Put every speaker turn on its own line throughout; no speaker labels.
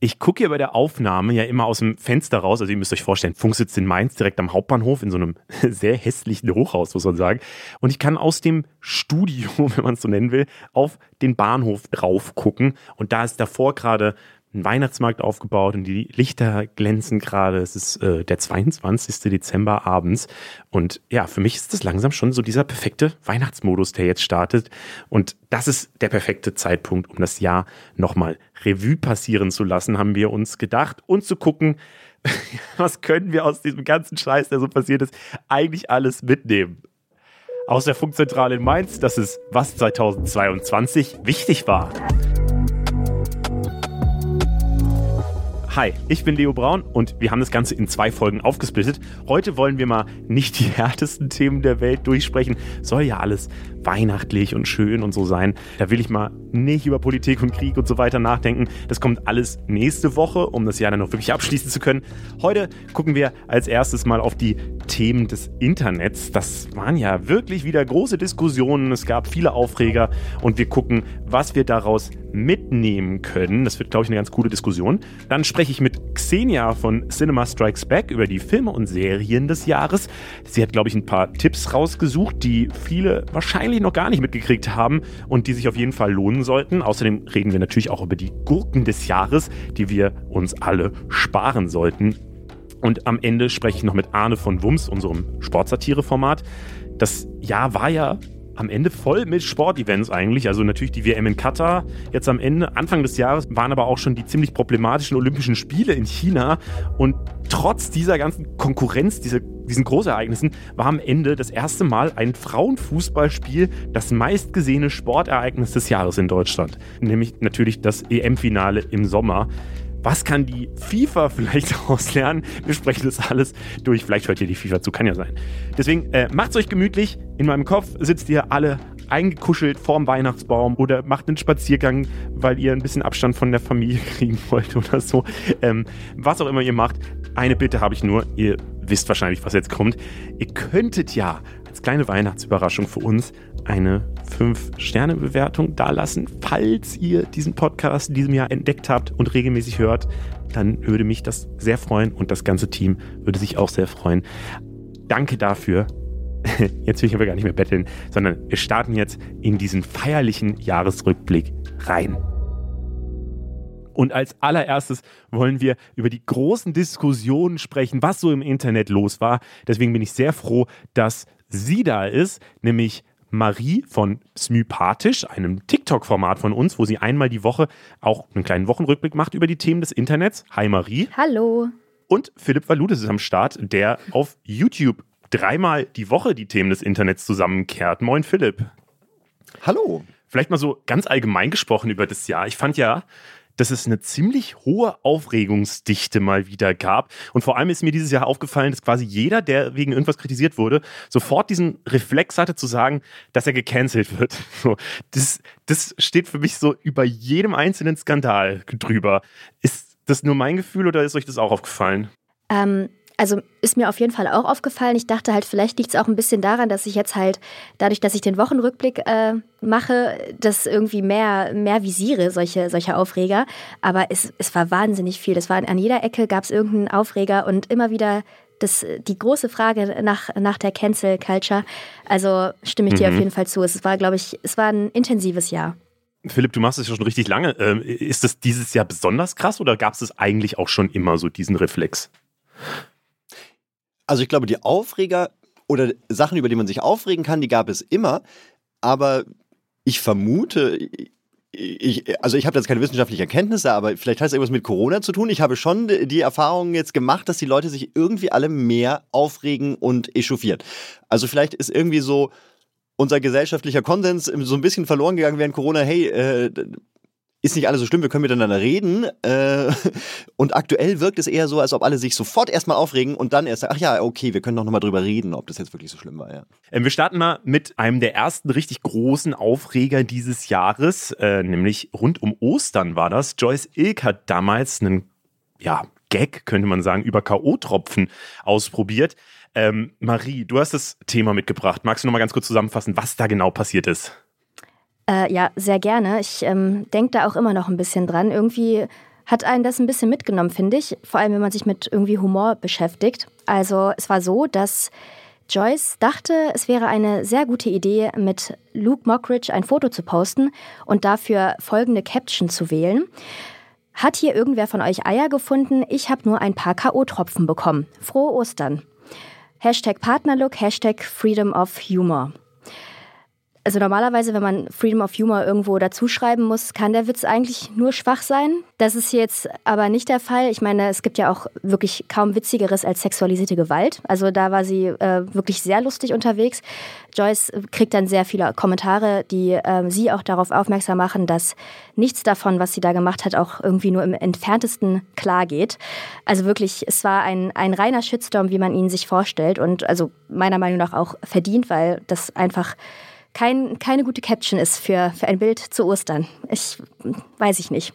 Ich gucke hier bei der Aufnahme ja immer aus dem Fenster raus. Also ihr müsst euch vorstellen, Funk sitzt in Mainz direkt am Hauptbahnhof in so einem sehr hässlichen Hochhaus, muss man sagen. Und ich kann aus dem Studio, wenn man es so nennen will, auf den Bahnhof drauf gucken. Und da ist davor gerade ein Weihnachtsmarkt aufgebaut und die Lichter glänzen gerade. Es ist äh, der 22. Dezember abends. Und ja, für mich ist das langsam schon so dieser perfekte Weihnachtsmodus, der jetzt startet. Und das ist der perfekte Zeitpunkt, um das Jahr nochmal Revue passieren zu lassen, haben wir uns gedacht und zu gucken, was können wir aus diesem ganzen Scheiß, der so passiert ist, eigentlich alles mitnehmen. Aus der Funkzentrale in Mainz, das ist, was 2022 wichtig war. Hi, ich bin Leo Braun und wir haben das Ganze in zwei Folgen aufgesplittet. Heute wollen wir mal nicht die härtesten Themen der Welt durchsprechen. Soll ja alles weihnachtlich und schön und so sein. Da will ich mal nicht über Politik und Krieg und so weiter nachdenken. Das kommt alles nächste Woche, um das Jahr dann noch wirklich abschließen zu können. Heute gucken wir als erstes mal auf die Themen des Internets. Das waren ja wirklich wieder große Diskussionen. Es gab viele Aufreger und wir gucken, was wir daraus mitnehmen können. Das wird, glaube ich, eine ganz coole Diskussion. Dann spreche ich mit Xenia von Cinema Strikes Back über die Filme und Serien des Jahres. Sie hat, glaube ich, ein paar Tipps rausgesucht, die viele wahrscheinlich noch gar nicht mitgekriegt haben und die sich auf jeden Fall lohnen sollten. Außerdem reden wir natürlich auch über die Gurken des Jahres, die wir uns alle sparen sollten. Und am Ende spreche ich noch mit Arne von Wums, unserem Sportsatire-Format. Das Jahr war ja am Ende voll mit Sportevents eigentlich. Also natürlich die WM in Katar. Jetzt am Ende, Anfang des Jahres, waren aber auch schon die ziemlich problematischen Olympischen Spiele in China. Und trotz dieser ganzen Konkurrenz, diese, diesen Großereignissen, war am Ende das erste Mal ein Frauenfußballspiel das meistgesehene Sportereignis des Jahres in Deutschland. Nämlich natürlich das EM-Finale im Sommer. Was kann die FIFA vielleicht daraus lernen? Wir sprechen das alles durch. Vielleicht hört ihr die FIFA zu, kann ja sein. Deswegen äh, macht's euch gemütlich. In meinem Kopf sitzt ihr alle eingekuschelt vorm Weihnachtsbaum oder macht einen Spaziergang, weil ihr ein bisschen Abstand von der Familie kriegen wollt oder so. Ähm, was auch immer ihr macht. Eine Bitte habe ich nur. Ihr wisst wahrscheinlich, was jetzt kommt. Ihr könntet ja als kleine Weihnachtsüberraschung für uns eine 5-Sterne-Bewertung dalassen. Falls ihr diesen Podcast in diesem Jahr entdeckt habt und regelmäßig hört, dann würde mich das sehr freuen und das ganze Team würde sich auch sehr freuen. Danke dafür. Jetzt will ich aber gar nicht mehr betteln, sondern wir starten jetzt in diesen feierlichen Jahresrückblick rein. Und als allererstes wollen wir über die großen Diskussionen sprechen, was so im Internet los war. Deswegen bin ich sehr froh, dass sie da ist, nämlich Marie von Smypathisch, einem TikTok-Format von uns, wo sie einmal die Woche auch einen kleinen Wochenrückblick macht über die Themen des Internets. Hi Marie.
Hallo.
Und Philipp Valudes ist am Start, der auf YouTube dreimal die Woche die Themen des Internets zusammenkehrt. Moin Philipp.
Hallo.
Vielleicht mal so ganz allgemein gesprochen über das Jahr. Ich fand ja, dass es eine ziemlich hohe Aufregungsdichte mal wieder gab. Und vor allem ist mir dieses Jahr aufgefallen, dass quasi jeder, der wegen irgendwas kritisiert wurde, sofort diesen Reflex hatte zu sagen, dass er gecancelt wird. Das, das steht für mich so über jedem einzelnen Skandal drüber. Ist das nur mein Gefühl oder ist euch das auch aufgefallen?
Ähm, also ist mir auf jeden Fall auch aufgefallen. Ich dachte halt, vielleicht liegt es auch ein bisschen daran, dass ich jetzt halt, dadurch, dass ich den Wochenrückblick äh, mache, das irgendwie mehr, mehr visiere, solche, solche Aufreger. Aber es, es war wahnsinnig viel. Es war an jeder Ecke gab es irgendeinen Aufreger und immer wieder das, die große Frage nach, nach der Cancel Culture. Also stimme ich dir mhm. auf jeden Fall zu. Es war, glaube ich, es war ein intensives Jahr.
Philipp, du machst es ja schon richtig lange. Ähm, ist das dieses Jahr besonders krass oder gab es es eigentlich auch schon immer so diesen Reflex?
Also ich glaube, die Aufreger oder Sachen, über die man sich aufregen kann, die gab es immer. Aber ich vermute, ich, also ich habe jetzt keine wissenschaftlichen Erkenntnisse, aber vielleicht hat es irgendwas mit Corona zu tun. Ich habe schon die Erfahrung jetzt gemacht, dass die Leute sich irgendwie alle mehr aufregen und echauffieren. Also vielleicht ist irgendwie so unser gesellschaftlicher Konsens so ein bisschen verloren gegangen während Corona. Hey, äh, ist nicht alles so schlimm, wir können miteinander reden. Äh, und aktuell wirkt es eher so, als ob alle sich sofort erstmal aufregen und dann erst sagen, ach ja, okay, wir können doch nochmal drüber reden, ob das jetzt wirklich so schlimm war. Ja.
Ähm, wir starten mal mit einem der ersten richtig großen Aufreger dieses Jahres, äh, nämlich rund um Ostern war das. Joyce Ilk hat damals einen, ja, Gag, könnte man sagen, über K.O.-Tropfen ausprobiert. Ähm, Marie, du hast das Thema mitgebracht. Magst du nochmal ganz kurz zusammenfassen, was da genau passiert ist?
Äh, ja, sehr gerne. Ich ähm, denke da auch immer noch ein bisschen dran. Irgendwie hat einen das ein bisschen mitgenommen, finde ich. Vor allem, wenn man sich mit irgendwie Humor beschäftigt. Also es war so, dass Joyce dachte, es wäre eine sehr gute Idee, mit Luke Mockridge ein Foto zu posten und dafür folgende Caption zu wählen. Hat hier irgendwer von euch Eier gefunden? Ich habe nur ein paar K.O.-Tropfen bekommen. Frohe Ostern. Hashtag Partnerlook, Hashtag Freedom of Humor. Also normalerweise, wenn man Freedom of Humor irgendwo dazuschreiben muss, kann der Witz eigentlich nur schwach sein. Das ist jetzt aber nicht der Fall. Ich meine, es gibt ja auch wirklich kaum witzigeres als sexualisierte Gewalt. Also da war sie äh, wirklich sehr lustig unterwegs. Joyce kriegt dann sehr viele Kommentare, die äh, sie auch darauf aufmerksam machen, dass nichts davon, was sie da gemacht hat, auch irgendwie nur im entferntesten klar geht. Also wirklich, es war ein, ein reiner Shitstorm, wie man ihn sich vorstellt und also meiner Meinung nach auch verdient, weil das einfach kein, keine gute Caption ist für, für ein Bild zu Ostern. Ich weiß ich nicht.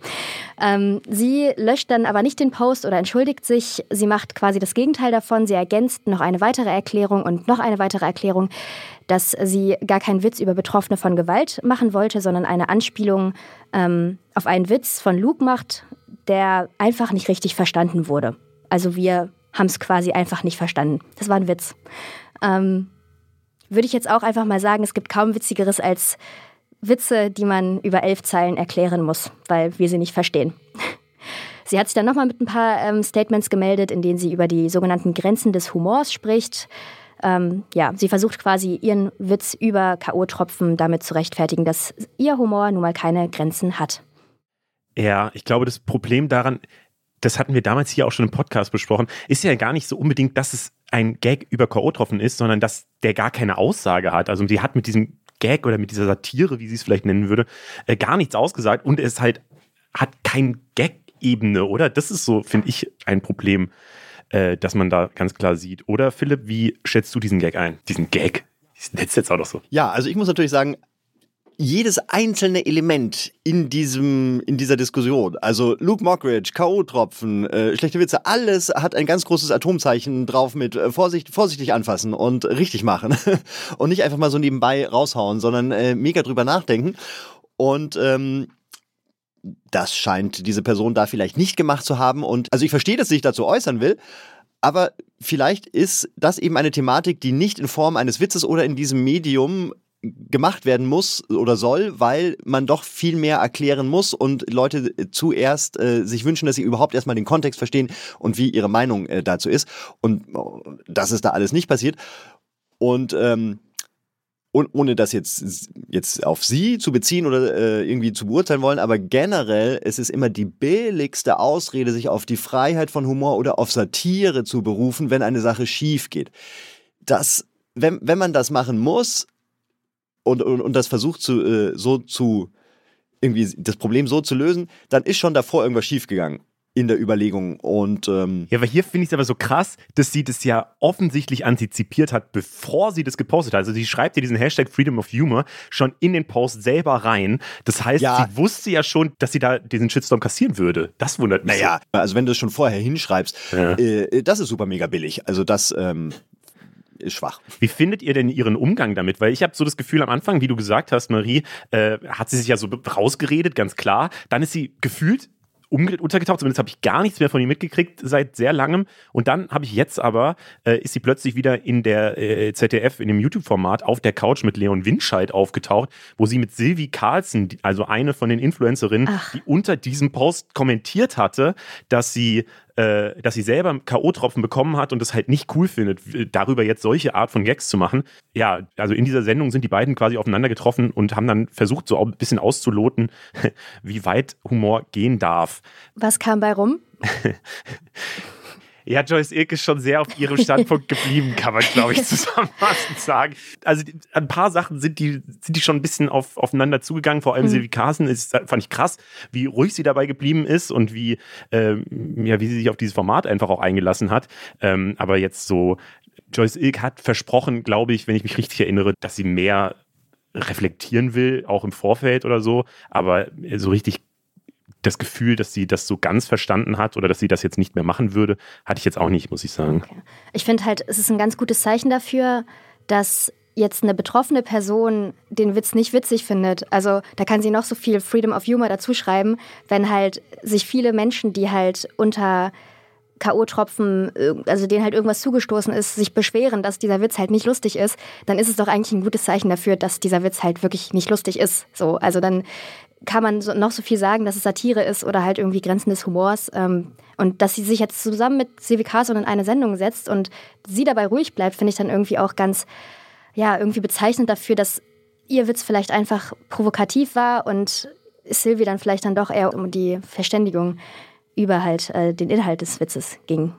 Ähm, sie löscht dann aber nicht den Post oder entschuldigt sich. Sie macht quasi das Gegenteil davon. Sie ergänzt noch eine weitere Erklärung und noch eine weitere Erklärung, dass sie gar keinen Witz über Betroffene von Gewalt machen wollte, sondern eine Anspielung ähm, auf einen Witz von Luke macht, der einfach nicht richtig verstanden wurde. Also wir haben es quasi einfach nicht verstanden. Das war ein Witz. Ähm, würde ich jetzt auch einfach mal sagen, es gibt kaum witzigeres als Witze, die man über elf Zeilen erklären muss, weil wir sie nicht verstehen. Sie hat sich dann nochmal mit ein paar ähm, Statements gemeldet, in denen sie über die sogenannten Grenzen des Humors spricht. Ähm, ja, sie versucht quasi ihren Witz über K.O.-Tropfen damit zu rechtfertigen, dass ihr Humor nun mal keine Grenzen hat.
Ja, ich glaube, das Problem daran, das hatten wir damals hier auch schon im Podcast besprochen, ist ja gar nicht so unbedingt, dass es ein Gag über K.O.-Tropfen ist, sondern dass der gar keine Aussage hat. Also sie hat mit diesem Gag oder mit dieser Satire, wie sie es vielleicht nennen würde, äh, gar nichts ausgesagt und es halt hat kein Gag-Ebene, oder? Das ist so, finde ich, ein Problem, äh, das man da ganz klar sieht. Oder Philipp, wie schätzt du diesen Gag ein? Diesen Gag? Nenne jetzt auch noch so.
Ja, also ich muss natürlich sagen, jedes einzelne Element in diesem in dieser Diskussion, also Luke Mockridge, K.O.-Tropfen, äh, schlechte Witze, alles hat ein ganz großes Atomzeichen drauf mit äh, Vorsicht, vorsichtig anfassen und richtig machen. Und nicht einfach mal so nebenbei raushauen, sondern äh, mega drüber nachdenken. Und ähm, das scheint diese Person da vielleicht nicht gemacht zu haben. Und also ich verstehe, dass sie sich dazu äußern will, aber vielleicht ist das eben eine Thematik, die nicht in Form eines Witzes oder in diesem Medium gemacht werden muss oder soll, weil man doch viel mehr erklären muss und Leute zuerst äh, sich wünschen, dass sie überhaupt erstmal den Kontext verstehen und wie ihre Meinung äh, dazu ist. Und oh, das ist da alles nicht passiert. Und ähm, und ohne das jetzt, jetzt auf sie zu beziehen oder äh, irgendwie zu beurteilen wollen, aber generell es ist immer die billigste Ausrede, sich auf die Freiheit von Humor oder auf Satire zu berufen, wenn eine Sache schief geht. Das, wenn, wenn man das machen muss, und, und, und das versucht zu, äh, so zu, irgendwie das Problem so zu lösen, dann ist schon davor irgendwas schiefgegangen in der Überlegung. Und ähm
ja, aber hier finde ich es aber so krass, dass sie das ja offensichtlich antizipiert hat, bevor sie das gepostet hat. Also sie schreibt ja diesen Hashtag Freedom of Humor schon in den Post selber rein. Das heißt, ja. sie wusste ja schon, dass sie da diesen Shitstorm kassieren würde. Das wundert mich.
Naja, so. also wenn du es schon vorher hinschreibst, ja. äh, das ist super mega billig. Also das, ähm, ist schwach.
Wie findet ihr denn Ihren Umgang damit? Weil ich habe so das Gefühl, am Anfang, wie du gesagt hast, Marie, äh, hat sie sich ja so rausgeredet, ganz klar. Dann ist sie gefühlt untergetaucht. Zumindest habe ich gar nichts mehr von ihr mitgekriegt seit sehr langem. Und dann habe ich jetzt aber, äh, ist sie plötzlich wieder in der äh, ZDF, in dem YouTube-Format auf der Couch mit Leon Winscheid aufgetaucht, wo sie mit Sylvie Carlson, also eine von den Influencerinnen, Ach. die unter diesem Post kommentiert hatte, dass sie äh, dass sie selber K.O.-Tropfen bekommen hat und das halt nicht cool findet, darüber jetzt solche Art von Gags zu machen. Ja, also in dieser Sendung sind die beiden quasi aufeinander getroffen und haben dann versucht, so ein bisschen auszuloten, wie weit Humor gehen darf.
Was kam bei rum?
Ja, Joyce Ilk ist schon sehr auf ihrem Standpunkt geblieben, kann man, glaube ich, zusammenfassend sagen. Also ein paar Sachen sind die, sind die schon ein bisschen auf, aufeinander zugegangen. Vor allem mhm. Silvi Carsten ist, fand ich krass, wie ruhig sie dabei geblieben ist und wie, ähm, ja, wie sie sich auf dieses Format einfach auch eingelassen hat. Ähm, aber jetzt so, Joyce Ilk hat versprochen, glaube ich, wenn ich mich richtig erinnere, dass sie mehr reflektieren will, auch im Vorfeld oder so. Aber so richtig das Gefühl, dass sie das so ganz verstanden hat oder dass sie das jetzt nicht mehr machen würde, hatte ich jetzt auch nicht, muss ich sagen. Okay.
Ich finde halt, es ist ein ganz gutes Zeichen dafür, dass jetzt eine betroffene Person den Witz nicht witzig findet, also da kann sie noch so viel Freedom of Humor dazu schreiben, wenn halt sich viele Menschen, die halt unter K.O.-Tropfen, also denen halt irgendwas zugestoßen ist, sich beschweren, dass dieser Witz halt nicht lustig ist, dann ist es doch eigentlich ein gutes Zeichen dafür, dass dieser Witz halt wirklich nicht lustig ist. So, also dann kann man so, noch so viel sagen, dass es Satire ist oder halt irgendwie Grenzen des Humors. Ähm, und dass sie sich jetzt zusammen mit Silvi Carson in eine Sendung setzt und sie dabei ruhig bleibt, finde ich dann irgendwie auch ganz ja, irgendwie bezeichnend dafür, dass ihr Witz vielleicht einfach provokativ war und Sylvie dann vielleicht dann doch eher um die Verständigung über halt äh, den Inhalt des Witzes ging.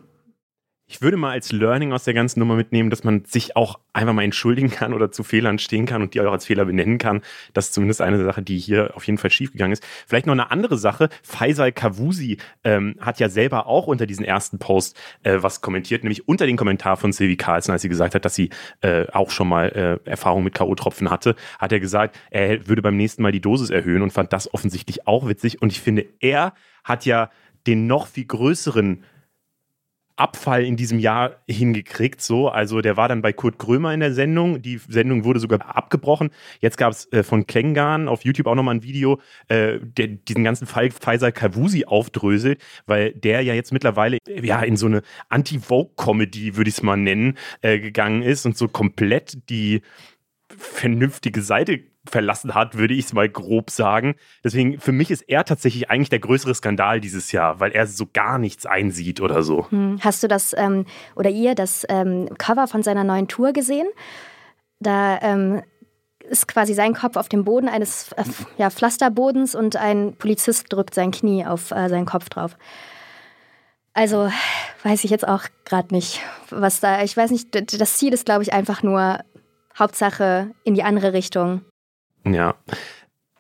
Ich würde mal als Learning aus der ganzen Nummer mitnehmen, dass man sich auch einfach mal entschuldigen kann oder zu Fehlern stehen kann und die auch als Fehler benennen kann. Das ist zumindest eine Sache, die hier auf jeden Fall schiefgegangen ist. Vielleicht noch eine andere Sache. Faisal Kavusi ähm, hat ja selber auch unter diesen ersten Post äh, was kommentiert, nämlich unter den Kommentar von Sylvie Carlson, als sie gesagt hat, dass sie äh, auch schon mal äh, Erfahrung mit K.O.-Tropfen hatte, hat er gesagt, er würde beim nächsten Mal die Dosis erhöhen und fand das offensichtlich auch witzig. Und ich finde, er hat ja den noch viel größeren Abfall in diesem Jahr hingekriegt. So, also der war dann bei Kurt Krömer in der Sendung. Die Sendung wurde sogar abgebrochen. Jetzt gab es äh, von Klengarn auf YouTube auch nochmal ein Video, äh, der diesen ganzen Fall Pfizer Kavusi aufdröselt, weil der ja jetzt mittlerweile ja in so eine Anti-Vogue-Comedy, würde ich es mal nennen, äh, gegangen ist und so komplett die vernünftige Seite verlassen hat, würde ich es mal grob sagen. Deswegen, für mich ist er tatsächlich eigentlich der größere Skandal dieses Jahr, weil er so gar nichts einsieht oder so.
Hm. Hast du das ähm, oder ihr das ähm, Cover von seiner neuen Tour gesehen? Da ähm, ist quasi sein Kopf auf dem Boden eines äh, ja, Pflasterbodens und ein Polizist drückt sein Knie auf äh, seinen Kopf drauf. Also weiß ich jetzt auch gerade nicht, was da. Ich weiß nicht, das Ziel ist, glaube ich, einfach nur Hauptsache in die andere Richtung.
Ja.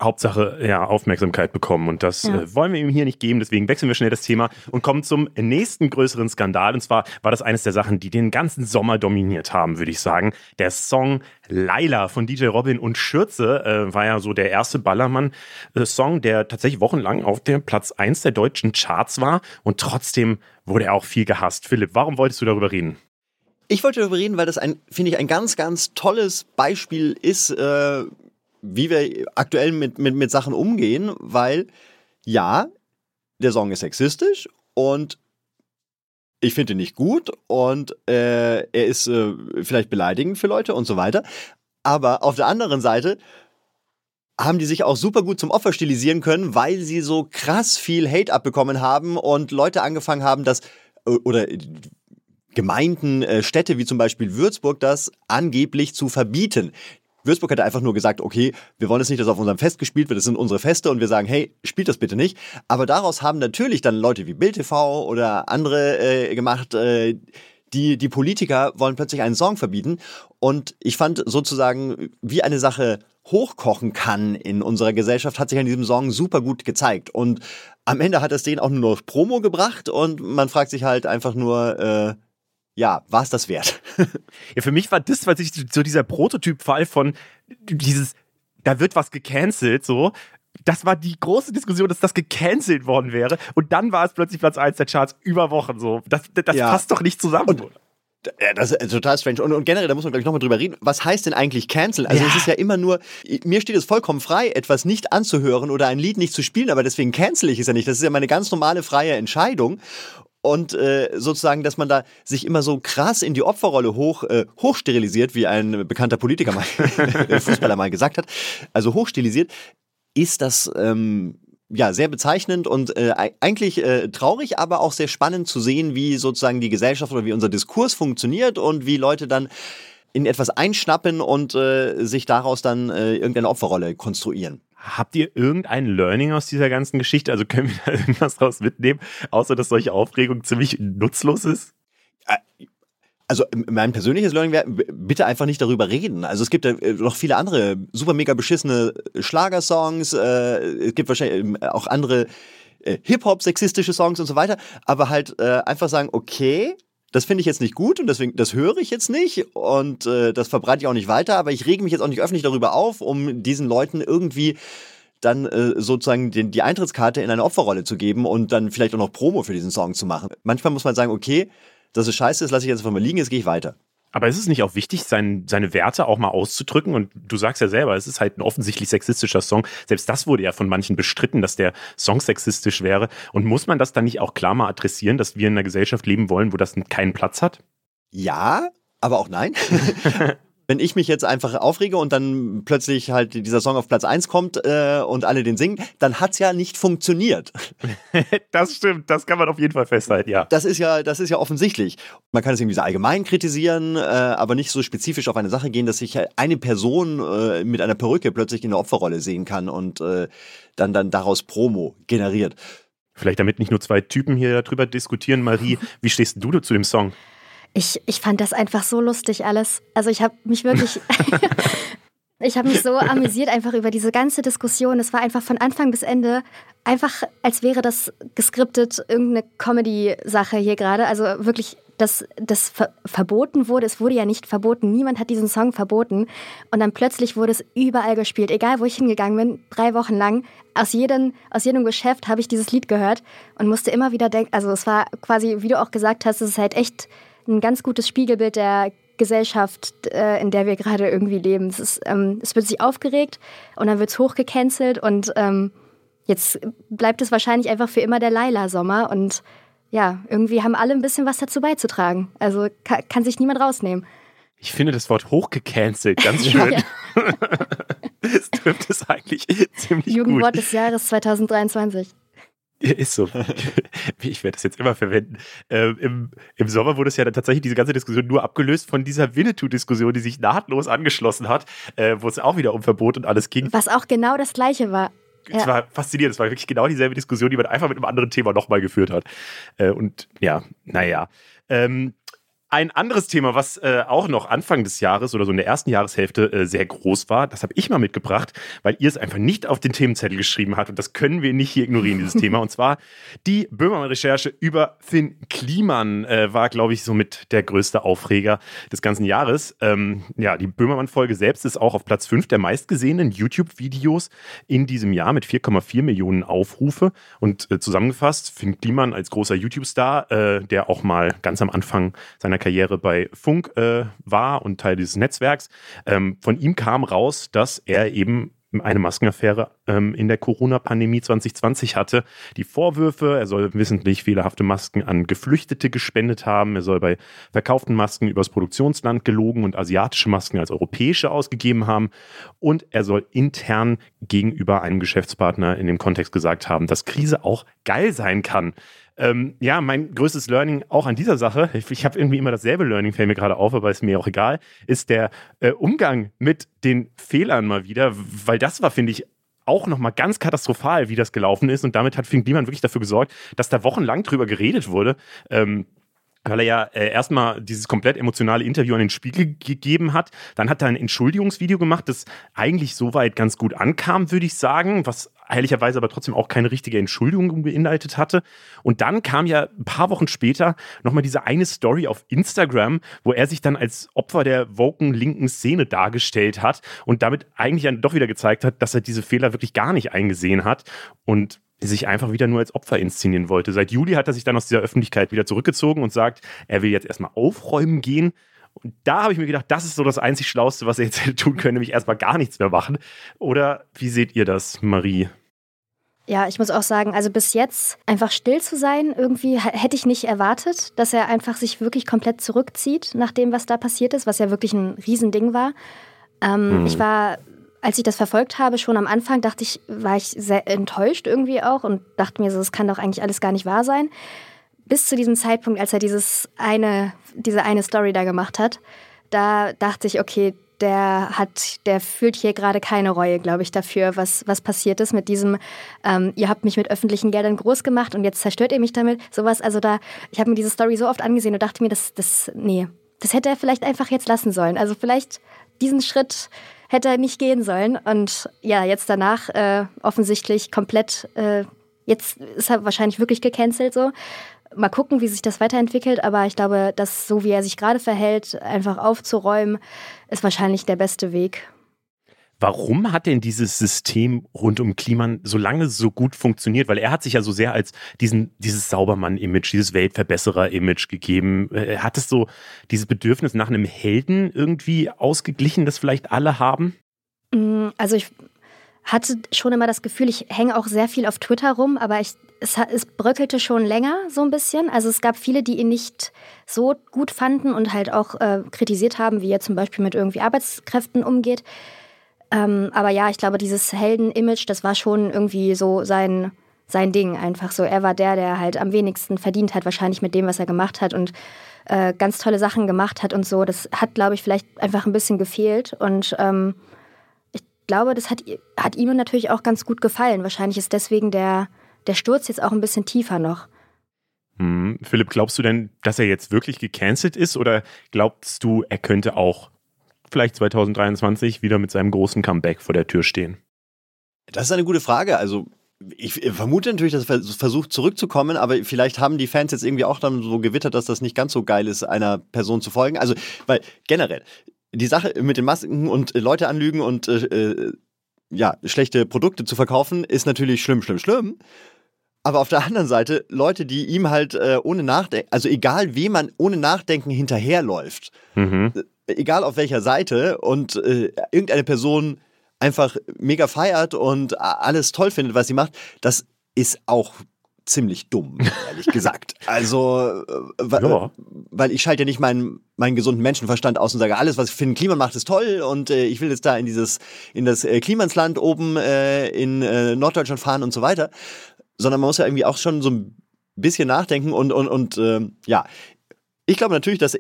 Hauptsache ja, Aufmerksamkeit bekommen. Und das ja. äh, wollen wir ihm hier nicht geben. Deswegen wechseln wir schnell das Thema und kommen zum nächsten größeren Skandal. Und zwar war das eines der Sachen, die den ganzen Sommer dominiert haben, würde ich sagen. Der Song Laila von DJ Robin und Schürze äh, war ja so der erste Ballermann-Song, der tatsächlich wochenlang auf dem Platz 1 der deutschen Charts war. Und trotzdem wurde er auch viel gehasst. Philipp, warum wolltest du darüber reden?
Ich wollte darüber reden, weil das ein, finde ich, ein ganz, ganz tolles Beispiel ist, äh, wie wir aktuell mit, mit, mit Sachen umgehen, weil ja, der Song ist sexistisch und ich finde ihn nicht gut und äh, er ist äh, vielleicht beleidigend für Leute und so weiter. Aber auf der anderen Seite haben die sich auch super gut zum Opfer stilisieren können, weil sie so krass viel Hate abbekommen haben und Leute angefangen haben, das äh, oder Gemeinden, äh, Städte wie zum Beispiel Würzburg das angeblich zu verbieten. Würzburg hätte einfach nur gesagt, okay, wir wollen jetzt nicht, dass auf unserem Fest gespielt wird, das sind unsere Feste und wir sagen, hey, spielt das bitte nicht. Aber daraus haben natürlich dann Leute wie Bild TV oder andere äh, gemacht, äh, die, die Politiker wollen plötzlich einen Song verbieten. Und ich fand sozusagen, wie eine Sache hochkochen kann in unserer Gesellschaft, hat sich an diesem Song super gut gezeigt. Und am Ende hat es den auch nur noch Promo gebracht und man fragt sich halt einfach nur, äh, ja, war es das wert?
ja, für mich war das, was ich so dieser Prototypfall von dieses, da wird was gecancelt, so. Das war die große Diskussion, dass das gecancelt worden wäre. Und dann war es plötzlich Platz 1 der Charts über Wochen so. Das, das ja. passt doch nicht zusammen. Und,
ja, das ist total strange. Und, und generell, da muss man, glaube ich, nochmal drüber reden. Was heißt denn eigentlich cancel? Also, ja. es ist ja immer nur, mir steht es vollkommen frei, etwas nicht anzuhören oder ein Lied nicht zu spielen, aber deswegen cancel ich es ja nicht. Das ist ja meine ganz normale freie Entscheidung und äh, sozusagen, dass man da sich immer so krass in die Opferrolle hoch äh, hochsterilisiert, wie ein bekannter Politiker mal, Fußballer mal gesagt hat, also hochstilisiert, ist das ähm, ja sehr bezeichnend und äh, eigentlich äh, traurig, aber auch sehr spannend zu sehen, wie sozusagen die Gesellschaft oder wie unser Diskurs funktioniert und wie Leute dann in etwas einschnappen und äh, sich daraus dann äh, irgendeine Opferrolle konstruieren.
Habt ihr irgendein Learning aus dieser ganzen Geschichte? Also können wir da irgendwas draus mitnehmen, außer dass solche Aufregung ziemlich nutzlos ist?
Äh, also mein persönliches Learning wäre, bitte einfach nicht darüber reden. Also es gibt ja äh, noch viele andere super mega beschissene Schlagersongs, äh, es gibt wahrscheinlich ähm, auch andere äh, Hip-Hop, sexistische Songs und so weiter, aber halt einfach sagen, okay, das finde ich jetzt nicht gut und deswegen, das höre ich jetzt nicht und äh, das verbreite ich auch nicht weiter, aber ich rege mich jetzt auch nicht öffentlich darüber auf, um diesen Leuten irgendwie dann äh, sozusagen den, die Eintrittskarte in eine Opferrolle zu geben und dann vielleicht auch noch Promo für diesen Song zu machen. Manchmal muss man sagen, okay, das ist scheiße, das lasse ich jetzt einfach mal liegen, jetzt gehe ich weiter.
Aber ist es nicht auch wichtig, sein, seine Werte auch mal auszudrücken? Und du sagst ja selber, es ist halt ein offensichtlich sexistischer Song. Selbst das wurde ja von manchen bestritten, dass der Song sexistisch wäre. Und muss man das dann nicht auch klar mal adressieren, dass wir in einer Gesellschaft leben wollen, wo das keinen Platz hat?
Ja, aber auch nein. wenn ich mich jetzt einfach aufrege und dann plötzlich halt dieser Song auf Platz 1 kommt äh, und alle den singen, dann hat's ja nicht funktioniert.
das stimmt, das kann man auf jeden Fall festhalten, ja.
Das ist ja, das ist ja offensichtlich. Man kann es irgendwie so allgemein kritisieren, äh, aber nicht so spezifisch auf eine Sache gehen, dass sich eine Person äh, mit einer Perücke plötzlich in der Opferrolle sehen kann und äh, dann, dann daraus Promo generiert.
Vielleicht damit nicht nur zwei Typen hier drüber diskutieren, Marie, wie stehst du zu dem Song?
Ich, ich fand das einfach so lustig alles. Also ich habe mich wirklich, ich habe mich so amüsiert einfach über diese ganze Diskussion. Es war einfach von Anfang bis Ende einfach, als wäre das geskriptet irgendeine Comedy-Sache hier gerade. Also wirklich, dass das ver verboten wurde. Es wurde ja nicht verboten. Niemand hat diesen Song verboten. Und dann plötzlich wurde es überall gespielt. Egal, wo ich hingegangen bin, drei Wochen lang. Aus jedem, aus jedem Geschäft habe ich dieses Lied gehört und musste immer wieder denken, also es war quasi, wie du auch gesagt hast, es ist halt echt ein ganz gutes Spiegelbild der Gesellschaft, äh, in der wir gerade irgendwie leben. Es, ist, ähm, es wird sich aufgeregt und dann wird es hochgecancelt und ähm, jetzt bleibt es wahrscheinlich einfach für immer der Laila-Sommer und ja, irgendwie haben alle ein bisschen was dazu beizutragen. Also kann, kann sich niemand rausnehmen.
Ich finde das Wort hochgecancelt ganz schön. das trifft es eigentlich ziemlich
Jugendwort
gut.
des Jahres 2023.
Ist so. Ich werde das jetzt immer verwenden. Ähm, im, Im Sommer wurde es ja dann tatsächlich diese ganze Diskussion nur abgelöst von dieser Winnetou-Diskussion, die sich nahtlos angeschlossen hat, äh, wo es auch wieder um Verbot und alles ging.
Was auch genau das Gleiche war.
Es ja. war faszinierend. Es war wirklich genau dieselbe Diskussion, die man einfach mit einem anderen Thema nochmal geführt hat. Äh, und ja, naja. Ähm, ein anderes Thema, was äh, auch noch Anfang des Jahres oder so in der ersten Jahreshälfte äh, sehr groß war, das habe ich mal mitgebracht, weil ihr es einfach nicht auf den Themenzettel geschrieben habt und das können wir nicht hier ignorieren, dieses Thema. Und zwar die Böhmermann-Recherche über Finn Kliman äh, war, glaube ich, somit der größte Aufreger des ganzen Jahres. Ähm, ja, die Böhmermann-Folge selbst ist auch auf Platz 5 der meistgesehenen YouTube-Videos in diesem Jahr mit 4,4 Millionen Aufrufe. Und äh, zusammengefasst, Finn Kliman als großer YouTube-Star, äh, der auch mal ganz am Anfang seiner Karriere bei Funk äh, war und Teil dieses Netzwerks. Ähm, von ihm kam raus, dass er eben eine Maskenaffäre ähm, in der Corona-Pandemie 2020 hatte. Die Vorwürfe, er soll wissentlich fehlerhafte Masken an Geflüchtete gespendet haben, er soll bei verkauften Masken übers Produktionsland gelogen und asiatische Masken als europäische ausgegeben haben und er soll intern gegenüber einem Geschäftspartner in dem Kontext gesagt haben, dass Krise auch geil sein kann. Ähm, ja, mein größtes Learning auch an dieser Sache, ich, ich habe irgendwie immer dasselbe Learning, fällt mir gerade auf, aber ist mir auch egal, ist der äh, Umgang mit den Fehlern mal wieder, weil das war, finde ich, auch nochmal ganz katastrophal, wie das gelaufen ist. Und damit hat Finn Kliman wirklich dafür gesorgt, dass da wochenlang drüber geredet wurde. Ähm, weil er ja äh, erstmal dieses komplett emotionale Interview an den Spiegel gegeben hat. Dann hat er ein Entschuldigungsvideo gemacht, das eigentlich soweit ganz gut ankam, würde ich sagen, was ehrlicherweise aber trotzdem auch keine richtige Entschuldigung beinhaltet hatte. Und dann kam ja ein paar Wochen später nochmal diese eine Story auf Instagram, wo er sich dann als Opfer der woken linken Szene dargestellt hat und damit eigentlich dann doch wieder gezeigt hat, dass er diese Fehler wirklich gar nicht eingesehen hat. Und sich einfach wieder nur als Opfer inszenieren wollte. Seit Juli hat er sich dann aus dieser Öffentlichkeit wieder zurückgezogen und sagt, er will jetzt erstmal aufräumen gehen. Und da habe ich mir gedacht, das ist so das einzig Schlauste, was er jetzt hätte tun können, nämlich erstmal gar nichts mehr machen. Oder wie seht ihr das, Marie?
Ja, ich muss auch sagen, also bis jetzt einfach still zu sein, irgendwie hätte ich nicht erwartet, dass er einfach sich wirklich komplett zurückzieht nach dem, was da passiert ist, was ja wirklich ein Riesending war. Ähm, hm. Ich war als ich das verfolgt habe, schon am Anfang, dachte ich, war ich sehr enttäuscht irgendwie auch und dachte mir so, das kann doch eigentlich alles gar nicht wahr sein. Bis zu diesem Zeitpunkt, als er dieses eine, diese eine Story da gemacht hat, da dachte ich, okay, der hat, der fühlt hier gerade keine Reue, glaube ich, dafür, was, was passiert ist mit diesem, ähm, ihr habt mich mit öffentlichen Geldern groß gemacht und jetzt zerstört ihr mich damit. Sowas, also da, ich habe mir diese Story so oft angesehen und dachte mir, das, das, nee, das hätte er vielleicht einfach jetzt lassen sollen. Also vielleicht diesen Schritt hätte er nicht gehen sollen. Und ja, jetzt danach äh, offensichtlich komplett, äh, jetzt ist er wahrscheinlich wirklich gecancelt so. Mal gucken, wie sich das weiterentwickelt, aber ich glaube, dass so wie er sich gerade verhält, einfach aufzuräumen, ist wahrscheinlich der beste Weg.
Warum hat denn dieses System rund um Kliman so lange so gut funktioniert? Weil er hat sich ja so sehr als diesen, dieses Saubermann-Image, dieses Weltverbesserer-Image gegeben. Äh, hat es so dieses Bedürfnis nach einem Helden irgendwie ausgeglichen, das vielleicht alle haben?
Mm, also ich hatte schon immer das Gefühl, ich hänge auch sehr viel auf Twitter rum, aber ich, es, es bröckelte schon länger so ein bisschen. Also es gab viele, die ihn nicht so gut fanden und halt auch äh, kritisiert haben, wie er zum Beispiel mit irgendwie Arbeitskräften umgeht. Ähm, aber ja, ich glaube, dieses Helden-Image, das war schon irgendwie so sein, sein Ding einfach so. Er war der, der halt am wenigsten verdient hat, wahrscheinlich mit dem, was er gemacht hat und äh, ganz tolle Sachen gemacht hat und so. Das hat, glaube ich, vielleicht einfach ein bisschen gefehlt und ähm, glaube, das hat, hat ihm natürlich auch ganz gut gefallen. Wahrscheinlich ist deswegen der, der Sturz jetzt auch ein bisschen tiefer noch.
Hm. Philipp, glaubst du denn, dass er jetzt wirklich gecancelt ist oder glaubst du, er könnte auch vielleicht 2023 wieder mit seinem großen Comeback vor der Tür stehen?
Das ist eine gute Frage. Also ich vermute natürlich, dass er versucht zurückzukommen, aber vielleicht haben die Fans jetzt irgendwie auch dann so gewittert, dass das nicht ganz so geil ist, einer Person zu folgen. Also, weil generell, die Sache mit den Masken und äh, Leute anlügen und äh, äh, ja, schlechte Produkte zu verkaufen, ist natürlich schlimm, schlimm, schlimm. Aber auf der anderen Seite, Leute, die ihm halt äh, ohne Nachdenken, also egal wem man ohne Nachdenken hinterherläuft, mhm. Äh, egal auf welcher Seite und äh, irgendeine Person einfach mega feiert und alles toll findet, was sie macht, das ist auch ziemlich dumm, ehrlich gesagt. Also, äh, ja. weil ich schalte ja nicht meinen, meinen gesunden Menschenverstand aus und sage, alles, was Finn Kliman macht, ist toll und äh, ich will jetzt da in dieses, in das äh, Klimansland oben äh, in äh, Norddeutschland fahren und so weiter. Sondern man muss ja irgendwie auch schon so ein bisschen nachdenken und, und, und äh, ja, ich glaube natürlich, dass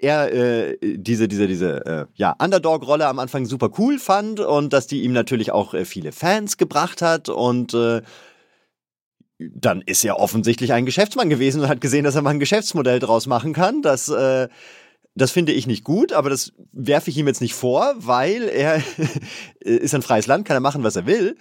er äh, diese, diese, diese äh, ja, Underdog-Rolle am Anfang super cool fand und dass die ihm natürlich auch äh, viele Fans gebracht hat und äh, dann ist er offensichtlich ein Geschäftsmann gewesen und hat gesehen, dass er mal ein Geschäftsmodell draus machen kann. Das, äh, das finde ich nicht gut, aber das werfe ich ihm jetzt nicht vor, weil er ist ein freies Land, kann er machen, was er will.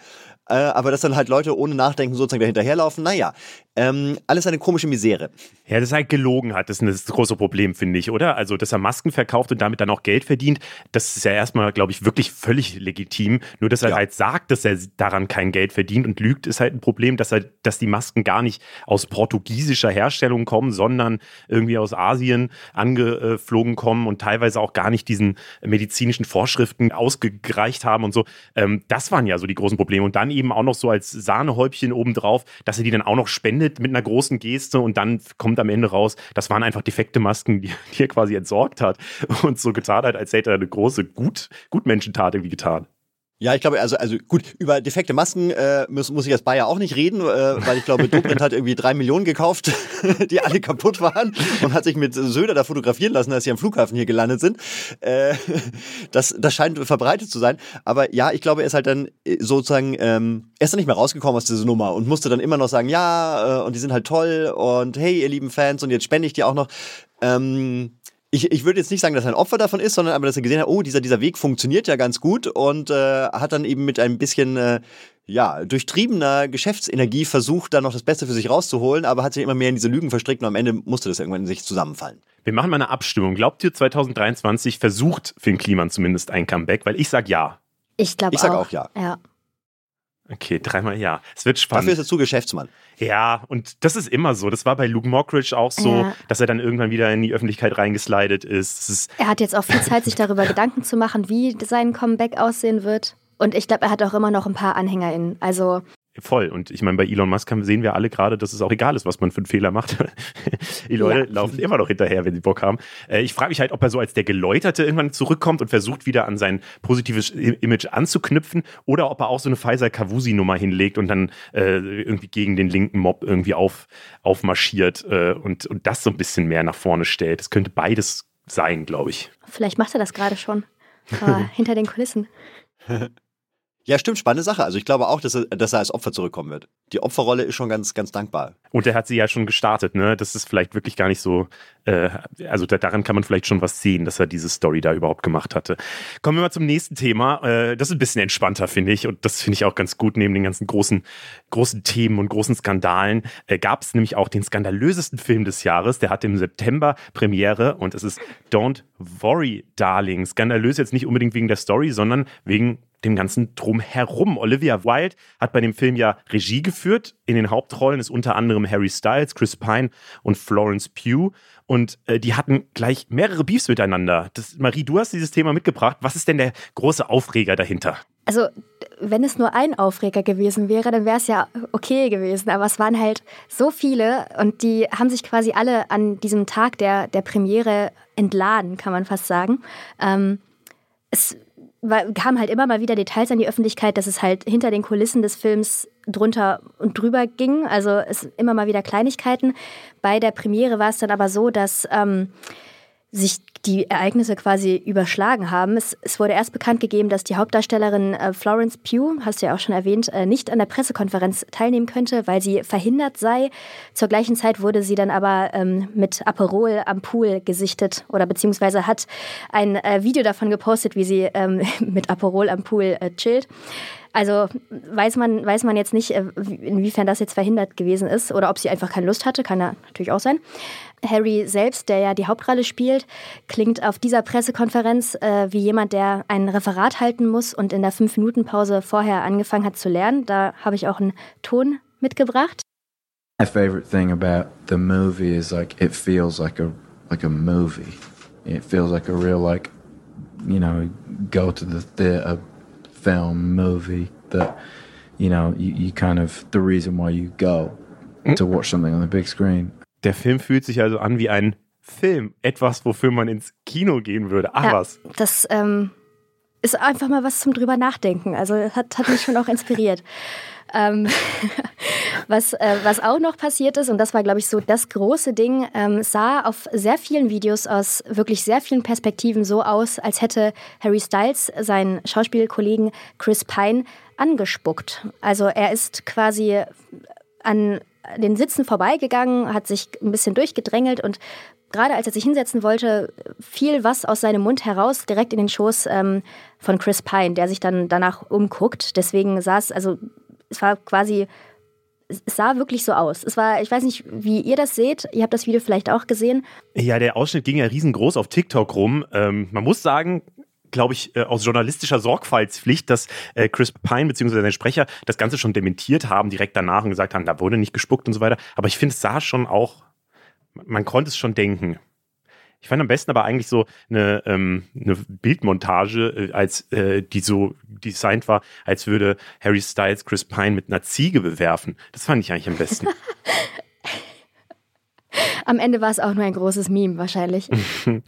Äh, aber dass dann halt Leute ohne Nachdenken sozusagen dahinterherlaufen, naja, ähm, alles eine komische Misere.
Ja, dass er halt gelogen hat, das ist das große Problem, finde ich, oder? Also, dass er Masken verkauft und damit dann auch Geld verdient, das ist ja erstmal, glaube ich, wirklich völlig legitim. Nur, dass er ja. halt sagt, dass er daran kein Geld verdient und lügt, ist halt ein Problem, dass er, dass die Masken gar nicht aus portugiesischer Herstellung kommen, sondern irgendwie aus Asien angeflogen kommen und teilweise auch gar nicht diesen medizinischen Vorschriften ausgereicht haben und so. Ähm, das waren ja so die großen Probleme. Und dann eben auch noch so als Sahnehäubchen obendrauf, dass er die dann auch noch spendet mit einer großen Geste und dann kommt am Ende raus, das waren einfach defekte Masken, die, die er quasi entsorgt hat und so getan hat, als hätte er eine große Gut, Gutmenschentat irgendwie getan.
Ja, ich glaube, also, also gut, über defekte Masken äh, muss, muss ich als Bayer auch nicht reden, äh, weil ich glaube, Dobrindt hat irgendwie drei Millionen gekauft, die alle kaputt waren und hat sich mit Söder da fotografieren lassen, als sie am Flughafen hier gelandet sind. Äh, das, das scheint verbreitet zu sein. Aber ja, ich glaube, er ist halt dann äh, sozusagen, ähm, er ist dann nicht mehr rausgekommen aus dieser Nummer und musste dann immer noch sagen, ja, äh, und die sind halt toll und hey, ihr lieben Fans, und jetzt spende ich dir auch noch. Ähm, ich, ich würde jetzt nicht sagen, dass er ein Opfer davon ist, sondern aber, dass er gesehen hat, oh, dieser, dieser Weg funktioniert ja ganz gut und äh, hat dann eben mit ein bisschen äh, ja, durchtriebener Geschäftsenergie versucht, da noch das Beste für sich rauszuholen, aber hat sich immer mehr in diese Lügen verstrickt und am Ende musste das irgendwann in sich zusammenfallen.
Wir machen mal eine Abstimmung. Glaubt ihr, 2023 versucht Finn Kliman zumindest ein Comeback? Weil ich sag ja.
Ich glaube auch.
Ich sag auch ja.
Ja.
Okay, dreimal ja. Es wird spannend.
Dafür ist er zu Geschäftsmann.
Ja, und das ist immer so. Das war bei Luke Mockridge auch so, ja. dass er dann irgendwann wieder in die Öffentlichkeit reingeslidet ist. ist.
Er hat jetzt auch viel Zeit, sich darüber Gedanken zu machen, wie sein Comeback aussehen wird. Und ich glaube, er hat auch immer noch ein paar AnhängerInnen. Also
Voll. Und ich meine, bei Elon Musk sehen wir alle gerade, dass es auch egal ist, was man für einen Fehler macht. Die Leute ja. laufen immer noch hinterher, wenn sie Bock haben. Äh, ich frage mich halt, ob er so als der Geläuterte irgendwann zurückkommt und versucht, wieder an sein positives Image anzuknüpfen oder ob er auch so eine Pfizer Kavusi-Nummer hinlegt und dann äh, irgendwie gegen den linken Mob irgendwie auf, aufmarschiert äh, und, und das so ein bisschen mehr nach vorne stellt. Das könnte beides sein, glaube ich.
Vielleicht macht er das gerade schon. hinter den Kulissen.
Ja, stimmt, spannende Sache. Also ich glaube auch, dass er, dass er als Opfer zurückkommen wird. Die Opferrolle ist schon ganz, ganz dankbar.
Und er hat sie ja schon gestartet, ne? Das ist vielleicht wirklich gar nicht so, äh, also da, daran kann man vielleicht schon was sehen, dass er diese Story da überhaupt gemacht hatte. Kommen wir mal zum nächsten Thema. Äh, das ist ein bisschen entspannter, finde ich. Und das finde ich auch ganz gut, neben den ganzen großen, großen Themen und großen Skandalen. Äh, Gab es nämlich auch den skandalösesten Film des Jahres. Der hatte im September Premiere und es ist Don't Worry, Darling. Skandalös jetzt nicht unbedingt wegen der Story, sondern wegen dem ganzen Drumherum. Olivia Wilde hat bei dem Film ja Regie geführt. In den Hauptrollen ist unter anderem Harry Styles, Chris Pine und Florence Pugh. Und äh, die hatten gleich mehrere Beefs miteinander. Das, Marie, du hast dieses Thema mitgebracht. Was ist denn der große Aufreger dahinter?
Also, wenn es nur ein Aufreger gewesen wäre, dann wäre es ja okay gewesen. Aber es waren halt so viele und die haben sich quasi alle an diesem Tag der, der Premiere entladen, kann man fast sagen. Ähm, es kamen halt immer mal wieder Details an die Öffentlichkeit, dass es halt hinter den Kulissen des Films drunter und drüber ging. Also es immer mal wieder Kleinigkeiten. Bei der Premiere war es dann aber so, dass ähm, sich die Ereignisse quasi überschlagen haben. Es, es, wurde erst bekannt gegeben, dass die Hauptdarstellerin äh, Florence Pugh, hast du ja auch schon erwähnt, äh, nicht an der Pressekonferenz teilnehmen könnte, weil sie verhindert sei. Zur gleichen Zeit wurde sie dann aber ähm, mit Aperol am Pool gesichtet oder beziehungsweise hat ein äh, Video davon gepostet, wie sie ähm, mit Aperol am Pool äh, chillt. Also weiß man, weiß man jetzt nicht, äh, inwiefern das jetzt verhindert gewesen ist oder ob sie einfach keine Lust hatte, kann ja natürlich auch sein. Harry selbst, der ja die Hauptrolle spielt, klingt auf dieser Pressekonferenz äh, wie jemand, der ein Referat halten muss und in der Fünf-Minuten-Pause vorher angefangen hat zu lernen. Da habe ich auch einen Ton mitgebracht.
My favorite thing about the movie is like it feels like a like a movie. It feels like a real like you know go to the theater film movie that you know you, you kind of the reason why you go to watch something on the big screen.
Der Film fühlt sich also an wie ein Film, etwas, wofür man ins Kino gehen würde. Ach
ja,
was.
Das ähm, ist einfach mal was zum drüber nachdenken. Also hat, hat mich schon auch inspiriert. Ähm, was, äh, was auch noch passiert ist, und das war, glaube ich, so das große Ding, ähm, sah auf sehr vielen Videos aus wirklich sehr vielen Perspektiven so aus, als hätte Harry Styles seinen Schauspielkollegen Chris Pine angespuckt. Also er ist quasi an den Sitzen vorbeigegangen, hat sich ein bisschen durchgedrängelt und gerade als er sich hinsetzen wollte, fiel was aus seinem Mund heraus, direkt in den Schoß ähm, von Chris Pine, der sich dann danach umguckt. Deswegen saß, also es war quasi, es sah wirklich so aus. Es war, ich weiß nicht, wie ihr das seht. Ihr habt das Video vielleicht auch gesehen.
Ja, der Ausschnitt ging ja riesengroß auf TikTok rum. Ähm, man muss sagen, glaube ich, äh, aus journalistischer Sorgfaltspflicht, dass äh, Chris Pine bzw. sein Sprecher das Ganze schon dementiert haben, direkt danach und gesagt haben, da wurde nicht gespuckt und so weiter. Aber ich finde, es sah schon auch, man konnte es schon denken. Ich fand am besten aber eigentlich so eine, ähm, eine Bildmontage, äh, als äh, die so designt war, als würde Harry Styles Chris Pine mit einer Ziege bewerfen. Das fand ich eigentlich am besten.
am Ende war es auch nur ein großes Meme wahrscheinlich.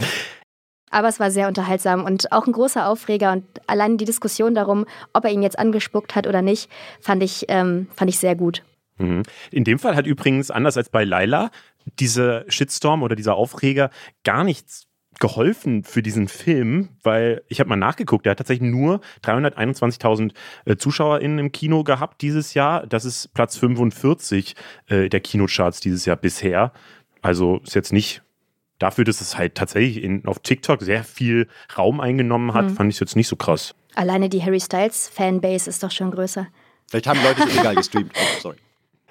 Aber es war sehr unterhaltsam und auch ein großer Aufreger. Und allein die Diskussion darum, ob er ihn jetzt angespuckt hat oder nicht, fand ich, ähm, fand ich sehr gut.
Mhm. In dem Fall hat übrigens, anders als bei Laila, dieser Shitstorm oder dieser Aufreger gar nichts geholfen für diesen Film, weil ich habe mal nachgeguckt, der hat tatsächlich nur 321.000 äh, ZuschauerInnen im Kino gehabt dieses Jahr. Das ist Platz 45 äh, der Kinocharts dieses Jahr bisher. Also ist jetzt nicht dafür, dass es halt tatsächlich in, auf TikTok sehr viel Raum eingenommen hat, mhm. fand ich es jetzt nicht so krass.
Alleine die Harry Styles Fanbase ist doch schon größer.
Vielleicht haben Leute es illegal gestreamt. Oh, sorry.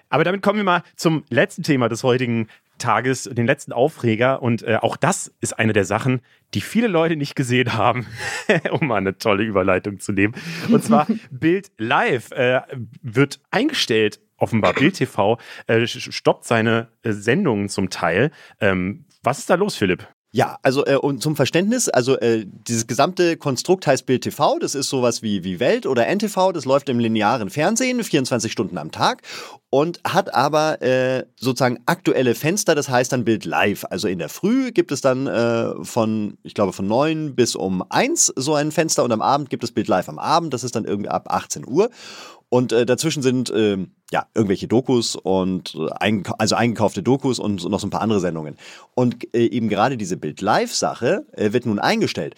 Aber damit kommen wir mal zum letzten Thema des heutigen Tages, den letzten Aufreger. Und äh, auch das ist eine der Sachen, die viele Leute nicht gesehen haben, um mal eine tolle Überleitung zu nehmen. Und zwar Bild Live äh, wird eingestellt. Offenbar Bild TV äh, stoppt seine äh, Sendungen zum Teil. Ähm, was ist da los, Philipp?
Ja, also äh, und zum Verständnis, also äh, dieses gesamte Konstrukt heißt Bild TV, das ist sowas wie, wie Welt oder NTV, das läuft im linearen Fernsehen, 24 Stunden am Tag und hat aber äh, sozusagen aktuelle Fenster, das heißt dann Bild Live. Also in der Früh gibt es dann äh, von, ich glaube von 9 bis um 1 so ein Fenster und am Abend gibt es Bild Live am Abend, das ist dann irgendwie ab 18 Uhr. Und äh, dazwischen sind äh, ja irgendwelche Dokus und äh, eingeka also eingekaufte Dokus und noch so ein paar andere Sendungen. Und äh, eben gerade diese Bild-Live-Sache äh, wird nun eingestellt.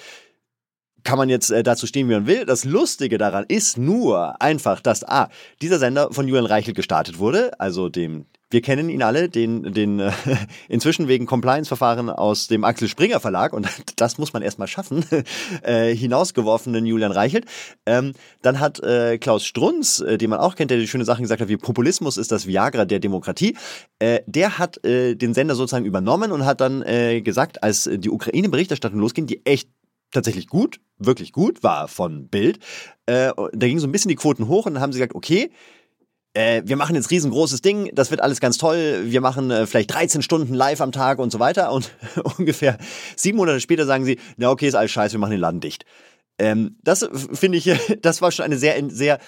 Kann man jetzt äh, dazu stehen, wie man will. Das Lustige daran ist nur einfach, dass ah, dieser Sender von Julian Reichelt gestartet wurde, also dem wir kennen ihn alle, den, den äh, inzwischen wegen Compliance-Verfahren aus dem Axel Springer Verlag, und das muss man erstmal schaffen, äh, hinausgeworfenen Julian Reichelt. Ähm, dann hat äh, Klaus Strunz, äh, den man auch kennt, der die schöne Sachen gesagt hat, wie Populismus ist das Viagra der Demokratie, äh, der hat äh, den Sender sozusagen übernommen und hat dann äh, gesagt, als die Ukraine-Berichterstattung losging, die echt tatsächlich gut, wirklich gut war von Bild. Äh, da gingen so ein bisschen die Quoten hoch und dann haben sie gesagt, okay, äh, wir machen jetzt riesengroßes Ding, das wird alles ganz toll, wir machen äh, vielleicht 13 Stunden live am Tag und so weiter. Und ungefähr sieben Monate später sagen sie, na okay, ist alles scheiße, wir machen den Laden dicht. Ähm, das finde ich, das war schon eine sehr, sehr,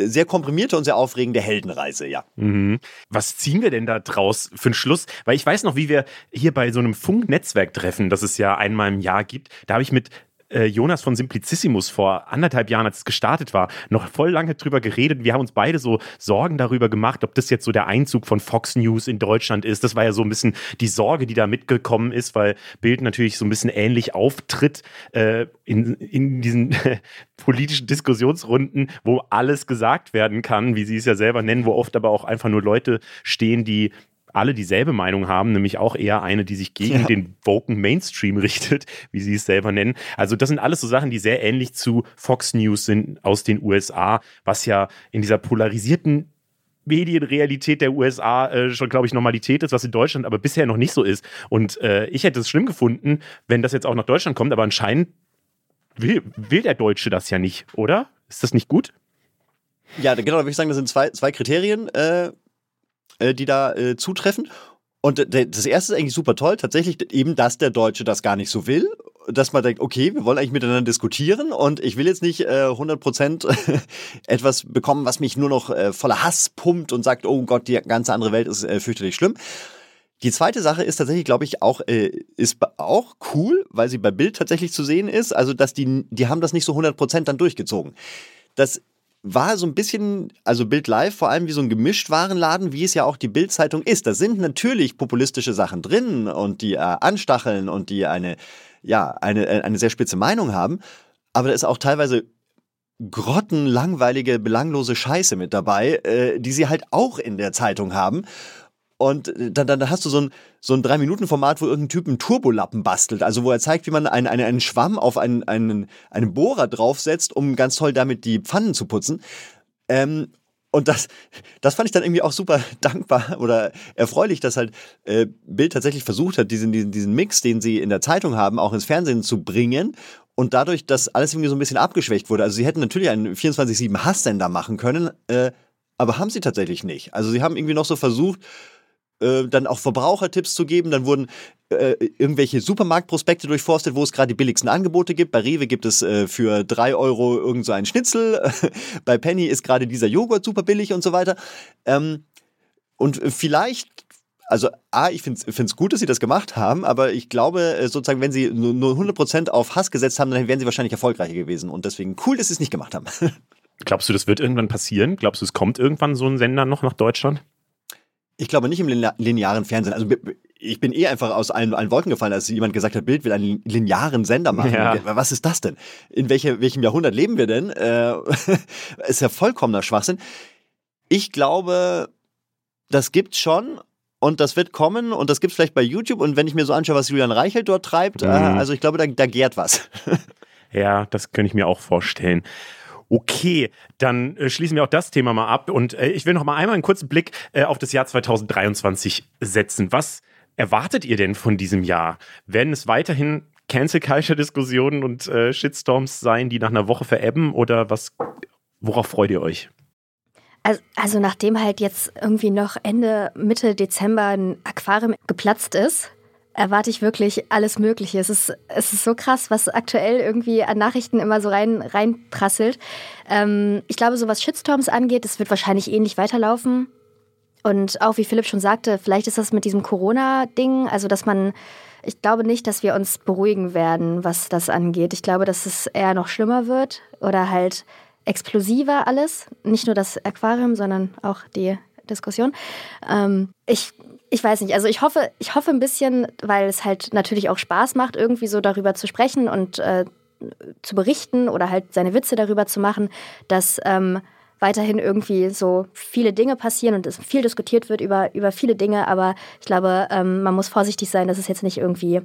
sehr komprimierte und sehr aufregende Heldenreise, ja.
Mhm. Was ziehen wir denn da draus für einen Schluss? Weil ich weiß noch, wie wir hier bei so einem Funknetzwerktreffen, das es ja einmal im Jahr gibt, da habe ich mit äh, Jonas von Simplicissimus vor anderthalb Jahren, als es gestartet war, noch voll lange drüber geredet. Wir haben uns beide so Sorgen darüber gemacht, ob das jetzt so der Einzug von Fox News in Deutschland ist. Das war ja so ein bisschen die Sorge, die da mitgekommen ist, weil Bild natürlich so ein bisschen ähnlich auftritt äh, in, in diesen politischen Diskussionsrunden, wo alles gesagt werden kann, wie sie es ja selber nennen, wo oft aber auch einfach nur Leute stehen, die alle dieselbe Meinung haben, nämlich auch eher eine, die sich gegen ja. den woken Mainstream richtet, wie sie es selber nennen. Also das sind alles so Sachen, die sehr ähnlich zu Fox News sind aus den USA, was ja in dieser polarisierten Medienrealität der USA äh, schon, glaube ich, Normalität ist, was in Deutschland aber bisher noch nicht so ist. Und äh, ich hätte es schlimm gefunden, wenn das jetzt auch nach Deutschland kommt, aber anscheinend will, will der Deutsche das ja nicht, oder? Ist das nicht gut?
Ja, genau, da würde ich sagen, das sind zwei, zwei Kriterien. Äh, äh, die da äh, zutreffen. Und das erste ist eigentlich super toll, tatsächlich eben, dass der Deutsche das gar nicht so will, dass man denkt, okay, wir wollen eigentlich miteinander diskutieren und ich will jetzt nicht äh, 100% etwas bekommen, was mich nur noch äh, voller Hass pumpt und sagt, oh Gott, die ganze andere Welt ist äh, fürchterlich schlimm. Die zweite Sache ist tatsächlich, glaube ich, auch, äh, ist auch cool, weil sie bei Bild tatsächlich zu sehen ist, also dass die, die haben das nicht so 100% dann durchgezogen. Das war so ein bisschen, also Bild Live vor allem wie so ein Gemischtwarenladen, wie es ja auch die Bild-Zeitung ist. Da sind natürlich populistische Sachen drin und die äh, anstacheln und die eine, ja, eine, äh, eine sehr spitze Meinung haben. Aber da ist auch teilweise grottenlangweilige, belanglose Scheiße mit dabei, äh, die sie halt auch in der Zeitung haben. Und äh, dann, dann hast du so ein, so ein Drei-Minuten-Format, wo irgendein Typ einen Turbolappen bastelt. Also wo er zeigt, wie man einen, einen, einen Schwamm auf einen, einen, einen Bohrer draufsetzt, um ganz toll damit die Pfannen zu putzen. Ähm, und das, das fand ich dann irgendwie auch super dankbar oder erfreulich, dass halt äh, Bild tatsächlich versucht hat, diesen, diesen, diesen Mix, den sie in der Zeitung haben, auch ins Fernsehen zu bringen. Und dadurch, dass alles irgendwie so ein bisschen abgeschwächt wurde. Also sie hätten natürlich einen 24-7 Hasssender machen können, äh, aber haben sie tatsächlich nicht. Also sie haben irgendwie noch so versucht, äh, dann auch Verbrauchertipps zu geben. Dann wurden äh, irgendwelche Supermarktprospekte durchforstet, wo es gerade die billigsten Angebote gibt. Bei Rewe gibt es äh, für drei Euro irgend so einen Schnitzel. Bei Penny ist gerade dieser Joghurt super billig und so weiter. Ähm, und vielleicht also A, ich finde es gut, dass sie das gemacht haben, aber ich glaube äh, sozusagen, wenn sie nur, nur 100% auf Hass gesetzt haben, dann wären sie wahrscheinlich erfolgreicher gewesen. Und deswegen cool, dass sie es nicht gemacht haben.
Glaubst du, das wird irgendwann passieren? Glaubst du, es kommt irgendwann so ein Sender noch nach Deutschland?
Ich glaube nicht im linearen Fernsehen. Also ich bin eh einfach aus allen, allen Wolken gefallen, als jemand gesagt hat, Bild will einen linearen Sender machen. Ja. Was ist das denn? In welche, welchem Jahrhundert leben wir denn? Äh, ist ja vollkommener Schwachsinn. Ich glaube, das gibt's schon und das wird kommen und das gibt's vielleicht bei YouTube. Und wenn ich mir so anschaue, was Julian Reichelt dort treibt, äh, mhm. äh, also ich glaube, da, da gärt was.
ja, das könnte ich mir auch vorstellen. Okay, dann äh, schließen wir auch das Thema mal ab. Und äh, ich will noch mal einmal einen kurzen Blick äh, auf das Jahr 2023 setzen. Was erwartet ihr denn von diesem Jahr? Werden es weiterhin Cancel Culture Diskussionen und äh, Shitstorms sein, die nach einer Woche verebben oder was worauf freut ihr euch?
Also, also nachdem halt jetzt irgendwie noch Ende Mitte Dezember ein Aquarium geplatzt ist, erwarte ich wirklich alles Mögliche. Es ist, es ist so krass, was aktuell irgendwie an Nachrichten immer so rein, reinprasselt. Ähm, ich glaube, so was Shitstorms angeht, das wird wahrscheinlich ähnlich weiterlaufen. Und auch wie Philipp schon sagte, vielleicht ist das mit diesem Corona-Ding, also dass man, ich glaube nicht, dass wir uns beruhigen werden, was das angeht. Ich glaube, dass es eher noch schlimmer wird oder halt explosiver alles. Nicht nur das Aquarium, sondern auch die Diskussion. Ähm, ich ich weiß nicht, also ich hoffe, ich hoffe ein bisschen, weil es halt natürlich auch Spaß macht, irgendwie so darüber zu sprechen und äh, zu berichten oder halt seine Witze darüber zu machen, dass ähm, weiterhin irgendwie so viele Dinge passieren und es viel diskutiert wird über, über viele Dinge, aber ich glaube, ähm, man muss vorsichtig sein, dass es jetzt nicht irgendwie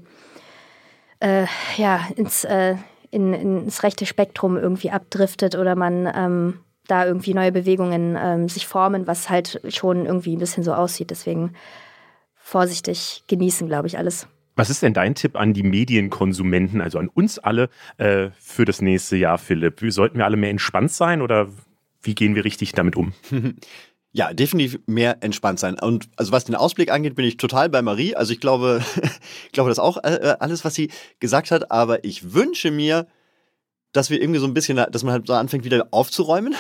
äh, ja, ins, äh, in, ins rechte Spektrum irgendwie abdriftet oder man ähm, da irgendwie neue Bewegungen ähm, sich formen, was halt schon irgendwie ein bisschen so aussieht. Deswegen vorsichtig genießen, glaube ich, alles.
Was ist denn dein Tipp an die Medienkonsumenten, also an uns alle äh, für das nächste Jahr, Philipp? Sollten wir alle mehr entspannt sein oder wie gehen wir richtig damit um?
Ja, definitiv mehr entspannt sein. Und also was den Ausblick angeht, bin ich total bei Marie. Also ich glaube, ich glaube das auch äh, alles, was sie gesagt hat. Aber ich wünsche mir, dass wir irgendwie so ein bisschen, dass man halt so anfängt wieder aufzuräumen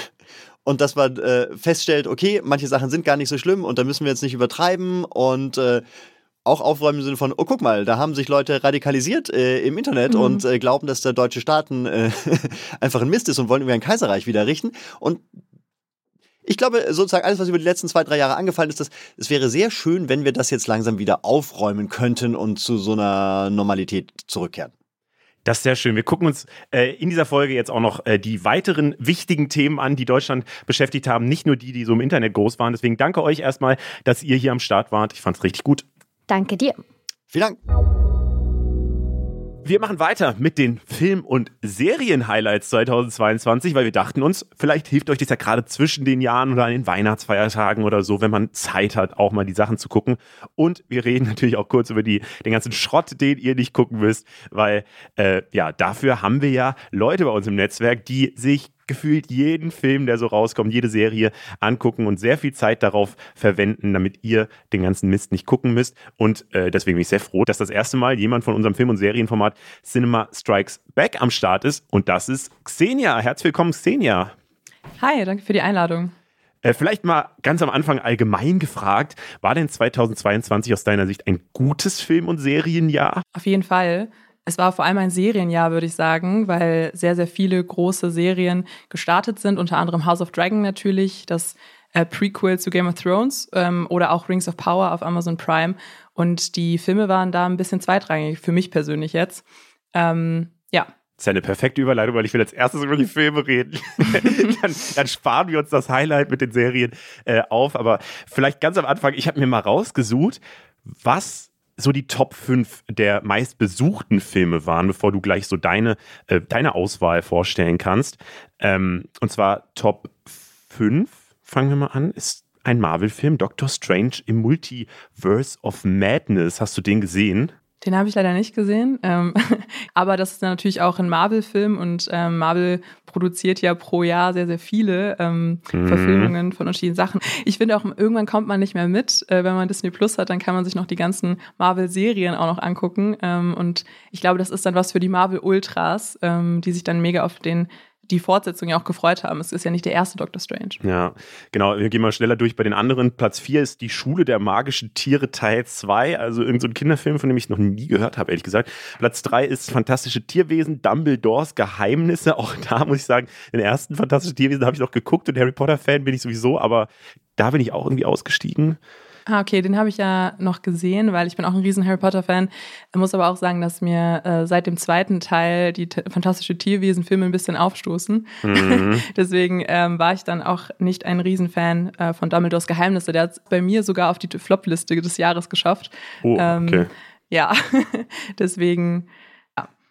und dass man äh, feststellt, okay, manche Sachen sind gar nicht so schlimm und da müssen wir jetzt nicht übertreiben und äh, auch aufräumen im Sinne von, oh guck mal, da haben sich Leute radikalisiert äh, im Internet mhm. und äh, glauben, dass der deutsche Staaten äh, einfach ein Mist ist und wollen irgendwie ein Kaiserreich wieder richten. Und ich glaube, sozusagen alles, was über die letzten zwei, drei Jahre angefallen ist, das, es wäre sehr schön, wenn wir das jetzt langsam wieder aufräumen könnten und zu so einer Normalität zurückkehren.
Das ist sehr schön. Wir gucken uns äh, in dieser Folge jetzt auch noch äh, die weiteren wichtigen Themen an, die Deutschland beschäftigt haben. Nicht nur die, die so im Internet groß waren. Deswegen danke euch erstmal, dass ihr hier am Start wart. Ich fand es richtig gut.
Danke dir.
Vielen Dank.
Wir machen weiter mit den Film- und Serien-Highlights 2022, weil wir dachten uns, vielleicht hilft euch das ja gerade zwischen den Jahren oder an den Weihnachtsfeiertagen oder so, wenn man Zeit hat, auch mal die Sachen zu gucken. Und wir reden natürlich auch kurz über die, den ganzen Schrott, den ihr nicht gucken müsst, weil äh, ja, dafür haben wir ja Leute bei uns im Netzwerk, die sich gefühlt jeden Film, der so rauskommt, jede Serie angucken und sehr viel Zeit darauf verwenden, damit ihr den ganzen Mist nicht gucken müsst. Und äh, deswegen bin ich sehr froh, dass das erste Mal jemand von unserem Film- und Serienformat Cinema Strikes Back am Start ist. Und das ist Xenia. Herzlich willkommen, Xenia.
Hi, danke für die Einladung.
Äh, vielleicht mal ganz am Anfang allgemein gefragt, war denn 2022 aus deiner Sicht ein gutes Film- und Serienjahr?
Auf jeden Fall. Es war vor allem ein Serienjahr, würde ich sagen, weil sehr, sehr viele große Serien gestartet sind, unter anderem House of Dragon natürlich, das äh, Prequel zu Game of Thrones ähm, oder auch Rings of Power auf Amazon Prime. Und die Filme waren da ein bisschen zweitrangig, für mich persönlich jetzt. Ähm, ja,
das ist ja eine perfekte Überleitung, weil ich will als erstes über die Filme reden. dann, dann, sparen wir uns das Highlight mit den Serien äh, auf. Aber vielleicht ganz am Anfang, ich habe mir mal rausgesucht, was so die Top 5 der meistbesuchten Filme waren, bevor du gleich so deine, äh, deine Auswahl vorstellen kannst. Ähm, und zwar Top 5, fangen wir mal an, ist ein Marvel-Film, Doctor Strange im Multiverse of Madness. Hast du den gesehen?
Den habe ich leider nicht gesehen. Ähm, aber das ist natürlich auch ein Marvel-Film und ähm, Marvel produziert ja pro Jahr sehr, sehr viele ähm, mhm. Verfilmungen von unterschiedlichen Sachen. Ich finde auch, irgendwann kommt man nicht mehr mit. Äh, wenn man Disney Plus hat, dann kann man sich noch die ganzen Marvel-Serien auch noch angucken. Ähm, und ich glaube, das ist dann was für die Marvel-Ultras, ähm, die sich dann mega auf den die Fortsetzung ja auch gefreut haben. Es ist ja nicht der erste Doctor Strange.
Ja, genau. Wir gehen mal schneller durch bei den anderen. Platz 4 ist Die Schule der magischen Tiere Teil 2, also irgendein so Kinderfilm, von dem ich noch nie gehört habe, ehrlich gesagt. Platz 3 ist Fantastische Tierwesen, Dumbledores Geheimnisse. Auch da muss ich sagen, den ersten Fantastische Tierwesen habe ich noch geguckt und Harry Potter-Fan bin ich sowieso, aber da bin ich auch irgendwie ausgestiegen.
Ah, okay, den habe ich ja noch gesehen, weil ich bin auch ein riesen Harry Potter-Fan. Muss aber auch sagen, dass mir äh, seit dem zweiten Teil die fantastische Tierwesen-Filme ein bisschen aufstoßen. Mhm. Deswegen ähm, war ich dann auch nicht ein Riesenfan äh, von Dumbledores Geheimnisse. Der hat es bei mir sogar auf die Flop-Liste des Jahres geschafft.
Oh, okay. Ähm,
ja, deswegen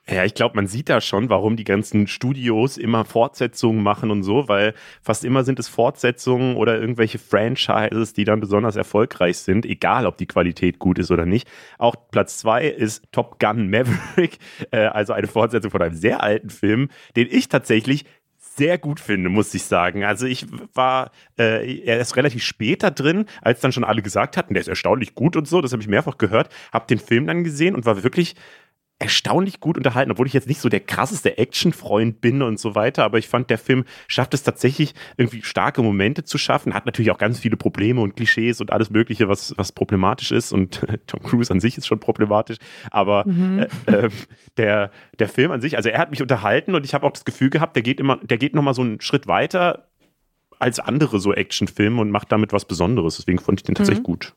ja, ich glaube, man sieht da schon, warum die ganzen Studios immer Fortsetzungen machen und so, weil fast immer sind es Fortsetzungen oder irgendwelche Franchises, die dann besonders erfolgreich sind, egal ob die Qualität gut ist oder nicht. Auch Platz zwei ist Top Gun Maverick, äh, also eine Fortsetzung von einem sehr alten Film, den ich tatsächlich sehr gut finde, muss ich sagen. Also ich war, äh, er ist relativ spät da drin, als dann schon alle gesagt hatten, der ist erstaunlich gut und so, das habe ich mehrfach gehört, habe den Film dann gesehen und war wirklich erstaunlich gut unterhalten, obwohl ich jetzt nicht so der krasseste Actionfreund bin und so weiter, aber ich fand, der Film schafft es tatsächlich, irgendwie starke Momente zu schaffen, hat natürlich auch ganz viele Probleme und Klischees und alles Mögliche, was, was problematisch ist und Tom Cruise an sich ist schon problematisch, aber mhm. äh, äh, der, der Film an sich, also er hat mich unterhalten und ich habe auch das Gefühl gehabt, der geht immer, der geht nochmal so einen Schritt weiter als andere so Actionfilme und macht damit was Besonderes, deswegen fand ich den tatsächlich mhm. gut.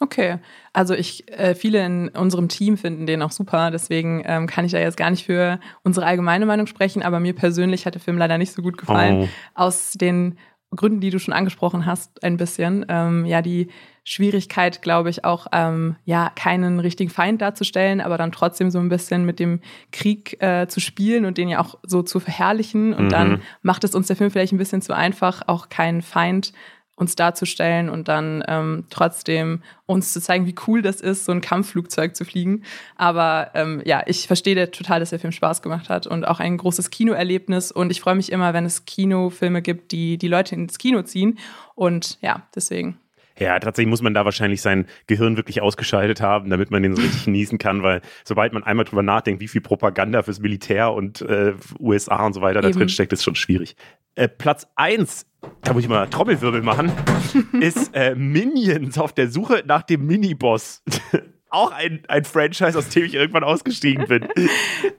Okay, also ich, äh, viele in unserem Team finden den auch super, deswegen ähm, kann ich da jetzt gar nicht für unsere allgemeine Meinung sprechen, aber mir persönlich hat der Film leider nicht so gut gefallen. Oh. Aus den Gründen, die du schon angesprochen hast, ein bisschen. Ähm, ja, die Schwierigkeit, glaube ich, auch ähm, ja keinen richtigen Feind darzustellen, aber dann trotzdem so ein bisschen mit dem Krieg äh, zu spielen und den ja auch so zu verherrlichen. Und mhm. dann macht es uns der Film vielleicht ein bisschen zu einfach, auch keinen Feind uns darzustellen und dann ähm, trotzdem uns zu zeigen, wie cool das ist, so ein Kampfflugzeug zu fliegen. Aber ähm, ja, ich verstehe total, dass der Film Spaß gemacht hat und auch ein großes Kinoerlebnis. Und ich freue mich immer, wenn es Kinofilme gibt, die die Leute ins Kino ziehen. Und ja, deswegen.
Ja, tatsächlich muss man da wahrscheinlich sein Gehirn wirklich ausgeschaltet haben, damit man den so richtig genießen kann, weil sobald man einmal drüber nachdenkt, wie viel Propaganda fürs Militär und äh, USA und so weiter Eben. da drin steckt, ist schon schwierig. Äh, Platz 1, da muss ich mal Trommelwirbel machen, ist äh, Minions auf der Suche nach dem Miniboss. auch ein, ein Franchise, aus dem ich irgendwann ausgestiegen bin.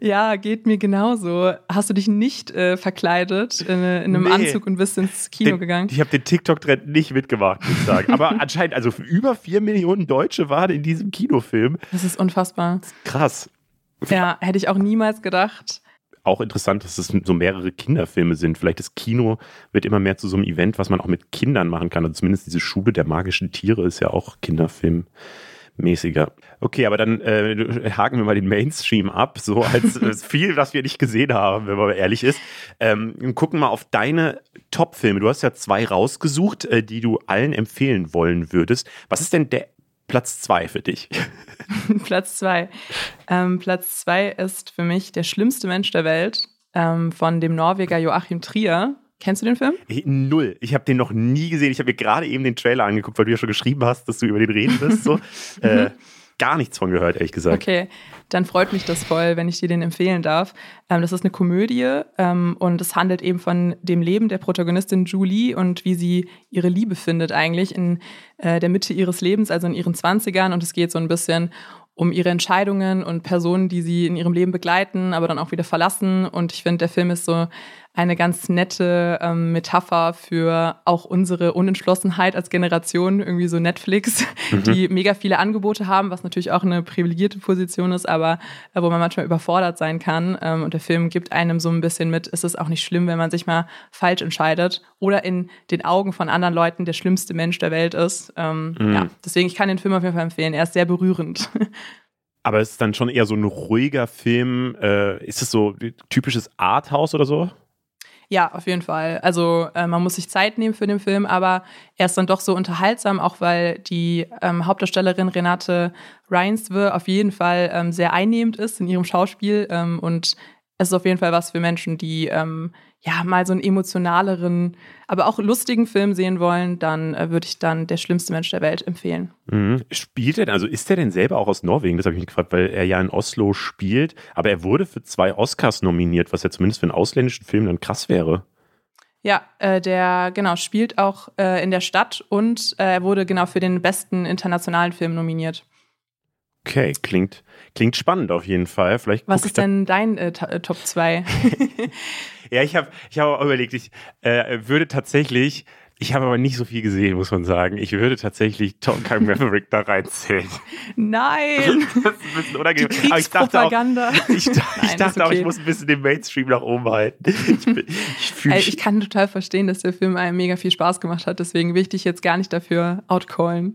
Ja, geht mir genauso. Hast du dich nicht äh, verkleidet in, in einem nee. Anzug und bist ins Kino
den,
gegangen?
Ich habe den TikTok-Trend nicht mitgemacht, muss ich sagen. Aber anscheinend, also über vier Millionen Deutsche waren in diesem Kinofilm.
Das ist unfassbar.
Krass.
Ja, hätte ich auch niemals gedacht.
Auch interessant, dass es so mehrere Kinderfilme sind. Vielleicht das Kino wird immer mehr zu so einem Event, was man auch mit Kindern machen kann. Also zumindest diese Schule der magischen Tiere ist ja auch Kinderfilm mäßiger. Okay, aber dann äh, haken wir mal den Mainstream ab, so als, als viel, was wir nicht gesehen haben, wenn man ehrlich ist. Ähm, gucken mal auf deine Top-Filme. Du hast ja zwei rausgesucht, äh, die du allen empfehlen wollen würdest. Was ist denn der Platz zwei für dich?
Platz zwei. Ähm, Platz zwei ist für mich der schlimmste Mensch der Welt ähm, von dem Norweger Joachim Trier. Kennst du den Film?
Null. Ich habe den noch nie gesehen. Ich habe mir gerade eben den Trailer angeguckt, weil du ja schon geschrieben hast, dass du über den reden wirst. So. äh, gar nichts von gehört, ehrlich gesagt.
Okay, dann freut mich das voll, wenn ich dir den empfehlen darf. Ähm, das ist eine Komödie ähm, und es handelt eben von dem Leben der Protagonistin Julie und wie sie ihre Liebe findet eigentlich in äh, der Mitte ihres Lebens, also in ihren Zwanzigern. Und es geht so ein bisschen um ihre Entscheidungen und Personen, die sie in ihrem Leben begleiten, aber dann auch wieder verlassen. Und ich finde, der Film ist so eine ganz nette ähm, Metapher für auch unsere Unentschlossenheit als Generation, irgendwie so Netflix, mhm. die mega viele Angebote haben, was natürlich auch eine privilegierte Position ist, aber äh, wo man manchmal überfordert sein kann. Ähm, und der Film gibt einem so ein bisschen mit, ist es auch nicht schlimm, wenn man sich mal falsch entscheidet oder in den Augen von anderen Leuten der schlimmste Mensch der Welt ist. Ähm, mhm. Ja, deswegen, ich kann den Film auf jeden Fall empfehlen. Er ist sehr berührend.
Aber es ist dann schon eher so ein ruhiger Film. Äh, ist es so typisches Arthouse oder so?
Ja, auf jeden Fall. Also äh, man muss sich Zeit nehmen für den Film, aber er ist dann doch so unterhaltsam, auch weil die ähm, Hauptdarstellerin Renate Reinswe auf jeden Fall ähm, sehr einnehmend ist in ihrem Schauspiel ähm, und es ist auf jeden Fall was für Menschen, die ähm, ja mal so einen emotionaleren, aber auch lustigen Film sehen wollen, dann äh, würde ich dann Der schlimmste Mensch der Welt empfehlen.
Mhm. Spielt er denn, also ist er denn selber auch aus Norwegen? Das habe ich mich gefragt, weil er ja in Oslo spielt, aber er wurde für zwei Oscars nominiert, was ja zumindest für einen ausländischen Film dann krass wäre.
Ja, äh, der genau spielt auch äh, in der Stadt und äh, er wurde genau für den besten internationalen Film nominiert.
Okay, klingt, klingt spannend auf jeden Fall. Vielleicht
Was ist denn dein äh, äh Top 2?
ja, ich habe ich hab auch überlegt, ich äh, würde tatsächlich, ich habe aber nicht so viel gesehen, muss man sagen. Ich würde tatsächlich Tom Kang Maverick da reinzählen.
Nein! das ist ein bisschen unangenehm. Aber ich dachte auch,
ich, ich Nein, dachte auch, ich muss ein bisschen den Mainstream nach oben halten. Ich, bin,
ich, Ey, ich kann total verstehen, dass der Film einem mega viel Spaß gemacht hat. Deswegen will ich dich jetzt gar nicht dafür outcallen.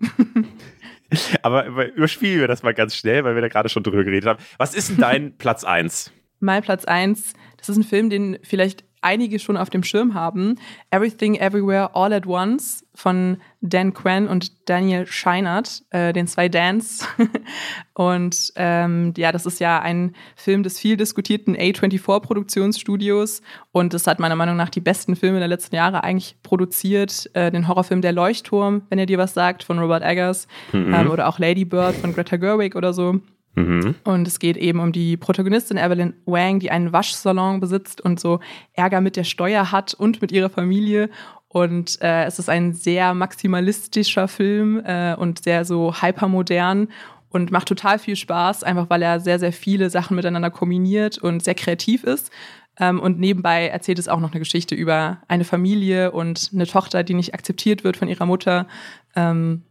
Aber überspielen wir das mal ganz schnell, weil wir da gerade schon drüber geredet haben. Was ist denn dein Platz 1?
Mein Platz 1, das ist ein Film, den vielleicht einige schon auf dem Schirm haben. Everything Everywhere All at Once von Dan Quinn und Daniel Scheinert, äh, den zwei Dans. und ähm, ja, das ist ja ein Film des viel diskutierten A24-Produktionsstudios und es hat meiner Meinung nach die besten Filme der letzten Jahre eigentlich produziert. Äh, den Horrorfilm Der Leuchtturm, wenn er dir was sagt, von Robert Eggers mhm. ähm, oder auch Lady Bird von Greta Gerwig oder so. Mhm. Und es geht eben um die Protagonistin Evelyn Wang, die einen Waschsalon besitzt und so Ärger mit der Steuer hat und mit ihrer Familie. Und äh, es ist ein sehr maximalistischer Film äh, und sehr so hypermodern und macht total viel Spaß, einfach weil er sehr, sehr viele Sachen miteinander kombiniert und sehr kreativ ist. Ähm, und nebenbei erzählt es auch noch eine Geschichte über eine Familie und eine Tochter, die nicht akzeptiert wird von ihrer Mutter. Ähm,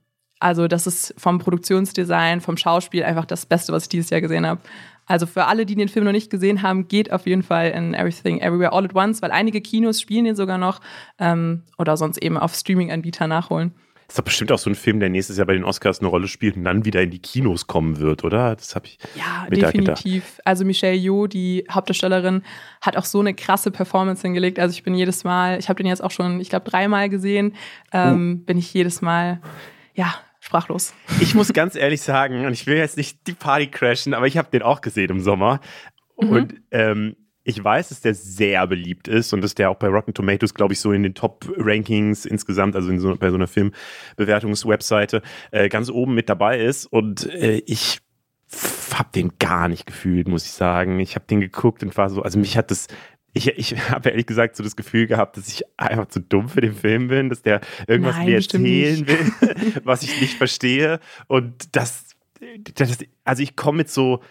also das ist vom Produktionsdesign, vom Schauspiel einfach das Beste, was ich dieses Jahr gesehen habe. Also für alle, die den Film noch nicht gesehen haben, geht auf jeden Fall in Everything Everywhere All at Once, weil einige Kinos spielen den sogar noch ähm, oder sonst eben auf Streaming-Anbieter nachholen.
ist doch bestimmt auch so ein Film, der nächstes Jahr bei den Oscars eine Rolle spielt und dann wieder in die Kinos kommen wird, oder? Das habe ich
Ja,
mir
definitiv. Also Michelle Yeoh, die Hauptdarstellerin, hat auch so eine krasse Performance hingelegt. Also ich bin jedes Mal, ich habe den jetzt auch schon, ich glaube, dreimal gesehen, ähm, bin ich jedes Mal, ja, sprachlos.
Ich muss ganz ehrlich sagen, und ich will jetzt nicht die Party crashen, aber ich habe den auch gesehen im Sommer. Und ähm, ich weiß, dass der sehr beliebt ist und dass der auch bei Rotten Tomatoes, glaube ich, so in den Top-Rankings insgesamt, also in so, bei so einer Filmbewertungswebseite, äh, ganz oben mit dabei ist. Und äh, ich habe den gar nicht gefühlt, muss ich sagen. Ich habe den geguckt und war so, also mich hat das, ich, ich habe ehrlich gesagt so das Gefühl gehabt, dass ich einfach zu dumm für den Film bin, dass der irgendwas
Nein,
mir erzählen will, was ich nicht verstehe. Und das, das also ich komme mit so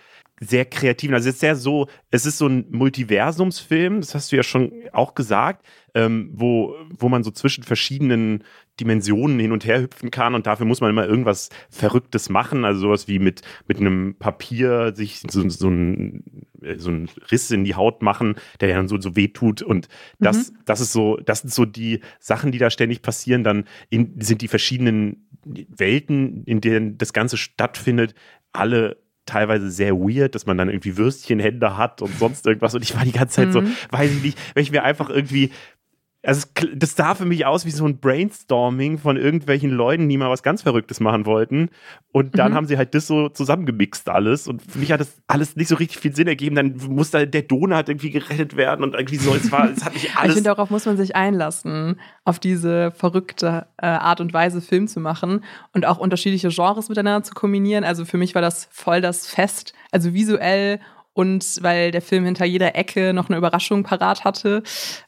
sehr kreativen, also es ist sehr so, es ist so ein Multiversumsfilm, das hast du ja schon auch gesagt, ähm, wo, wo man so zwischen verschiedenen Dimensionen hin und her hüpfen kann und dafür muss man immer irgendwas Verrücktes machen, also sowas wie mit, mit einem Papier sich so, so, ein, so einen Riss in die Haut machen, der dann so, so weh tut und das, das ist so, das sind so die Sachen, die da ständig passieren, dann in, sind die verschiedenen Welten, in denen das Ganze stattfindet, alle teilweise sehr weird, dass man dann irgendwie Würstchenhände hat und sonst irgendwas. Und ich war die ganze Zeit so, weiß ich nicht, wenn ich mir einfach irgendwie. Also es, das sah für mich aus wie so ein Brainstorming von irgendwelchen Leuten, die mal was ganz Verrücktes machen wollten. Und dann haben sie halt das so zusammengemixt alles. Und für mich hat das alles nicht so richtig viel Sinn ergeben. Dann muss da der Donut irgendwie gerettet werden und irgendwie so. Es war, es hat nicht
Ich
alles.
finde, darauf muss man sich einlassen, auf diese verrückte äh, Art und Weise Film zu machen und auch unterschiedliche Genres miteinander zu kombinieren. Also für mich war das voll das Fest, also visuell und weil der Film hinter jeder Ecke noch eine Überraschung parat hatte.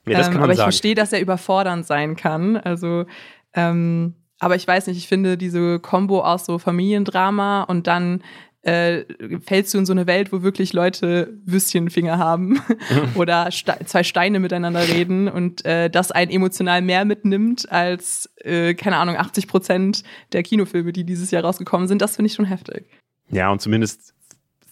Ja, das kann man
aber ich
sagen.
verstehe, dass er überfordernd sein kann. Also, ähm, aber ich weiß nicht, ich finde diese Kombo aus so Familiendrama und dann äh, fällst du in so eine Welt, wo wirklich Leute Würstchenfinger haben oder Ste zwei Steine miteinander reden und äh, das einen emotional mehr mitnimmt als, äh, keine Ahnung, 80 Prozent der Kinofilme, die dieses Jahr rausgekommen sind. Das finde ich schon heftig.
Ja, und zumindest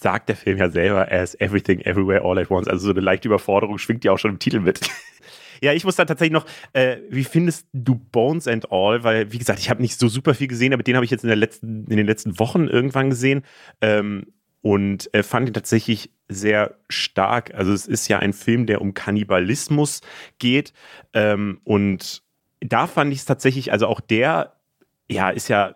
sagt der Film ja selber, er ist everything, everywhere, all at once. Also so eine leichte Überforderung schwingt ja auch schon im Titel mit. ja, ich muss dann tatsächlich noch, äh, wie findest du Bones and All? Weil, wie gesagt, ich habe nicht so super viel gesehen, aber den habe ich jetzt in, der letzten, in den letzten Wochen irgendwann gesehen. Ähm, und äh, fand ihn tatsächlich sehr stark. Also es ist ja ein Film, der um Kannibalismus geht. Ähm, und da fand ich es tatsächlich, also auch der, ja, ist ja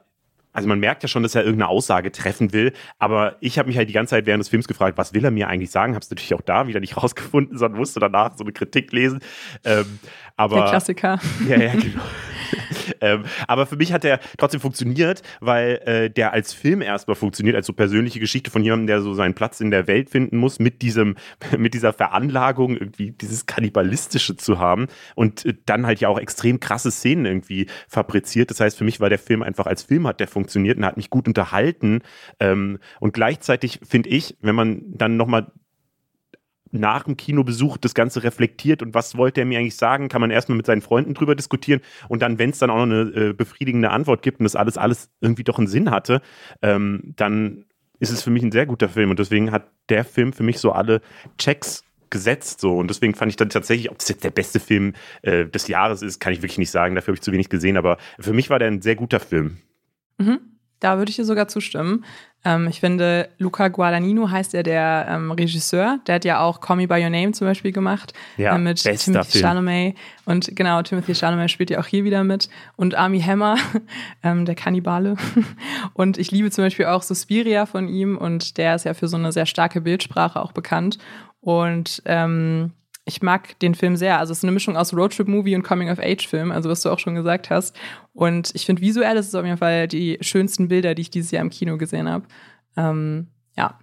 also man merkt ja schon, dass er irgendeine Aussage treffen will, aber ich habe mich halt die ganze Zeit während des Films gefragt, was will er mir eigentlich sagen? Habe es natürlich auch da wieder nicht rausgefunden, sondern musste danach so eine Kritik lesen. Ähm, aber
Der Klassiker.
ja, ja, genau. ähm, aber für mich hat der trotzdem funktioniert, weil äh, der als Film erstmal funktioniert, als so persönliche Geschichte von jemandem, der so seinen Platz in der Welt finden muss, mit diesem, mit dieser Veranlagung, irgendwie dieses Kannibalistische zu haben und äh, dann halt ja auch extrem krasse Szenen irgendwie fabriziert. Das heißt, für mich war der Film einfach als Film hat der funktioniert und hat mich gut unterhalten. Ähm, und gleichzeitig finde ich, wenn man dann nochmal nach dem Kinobesuch das Ganze reflektiert und was wollte er mir eigentlich sagen, kann man erstmal mit seinen Freunden drüber diskutieren und dann, wenn es dann auch noch eine äh, befriedigende Antwort gibt und das alles, alles irgendwie doch einen Sinn hatte, ähm, dann ist es für mich ein sehr guter Film und deswegen hat der Film für mich so alle Checks gesetzt so und deswegen fand ich dann tatsächlich, ob das jetzt der beste Film äh, des Jahres ist, kann ich wirklich nicht sagen, dafür habe ich zu wenig gesehen, aber für mich war der ein sehr guter Film.
Mhm. Da würde ich dir sogar zustimmen. Ähm, ich finde, Luca Guadagnino heißt ja der ähm, Regisseur. Der hat ja auch Call Me By Your Name zum Beispiel gemacht.
Ja,
äh, mit Timothy
Film.
Chalamet. Und genau, Timothy Chalamet spielt ja auch hier wieder mit. Und Army Hammer, ähm, der Kannibale. Und ich liebe zum Beispiel auch Suspiria von ihm. Und der ist ja für so eine sehr starke Bildsprache auch bekannt. Und ähm, ich mag den Film sehr. Also es ist eine Mischung aus Roadtrip-Movie und Coming-of-Age-Film, also was du auch schon gesagt hast. Und ich finde visuell ist es auf jeden Fall die schönsten Bilder, die ich dieses Jahr im Kino gesehen habe. Ähm, ja.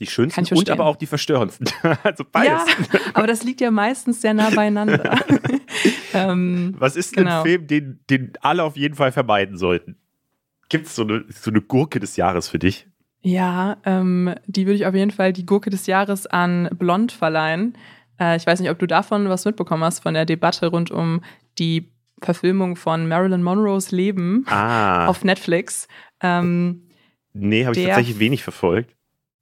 Die schönsten und aber auch die verstörendsten. also beides.
Ja, aber das liegt ja meistens sehr nah beieinander. ähm,
Was ist denn
Genau.
ein Film, den, den alle auf jeden Fall vermeiden sollten? Gibt es so eine, so eine Gurke des Jahres für dich?
ja, ähm, die würde ich auf jeden Fall die Gurke des Jahres an Blond verleihen. Äh, ich weiß nicht, ob du davon was mitbekommen hast, von der Debatte rund um die Verfilmung von Marilyn Monroes Leben
Ah,
auf Netflix. Ähm,
nee, habe ich tatsächlich wenig verfolgt.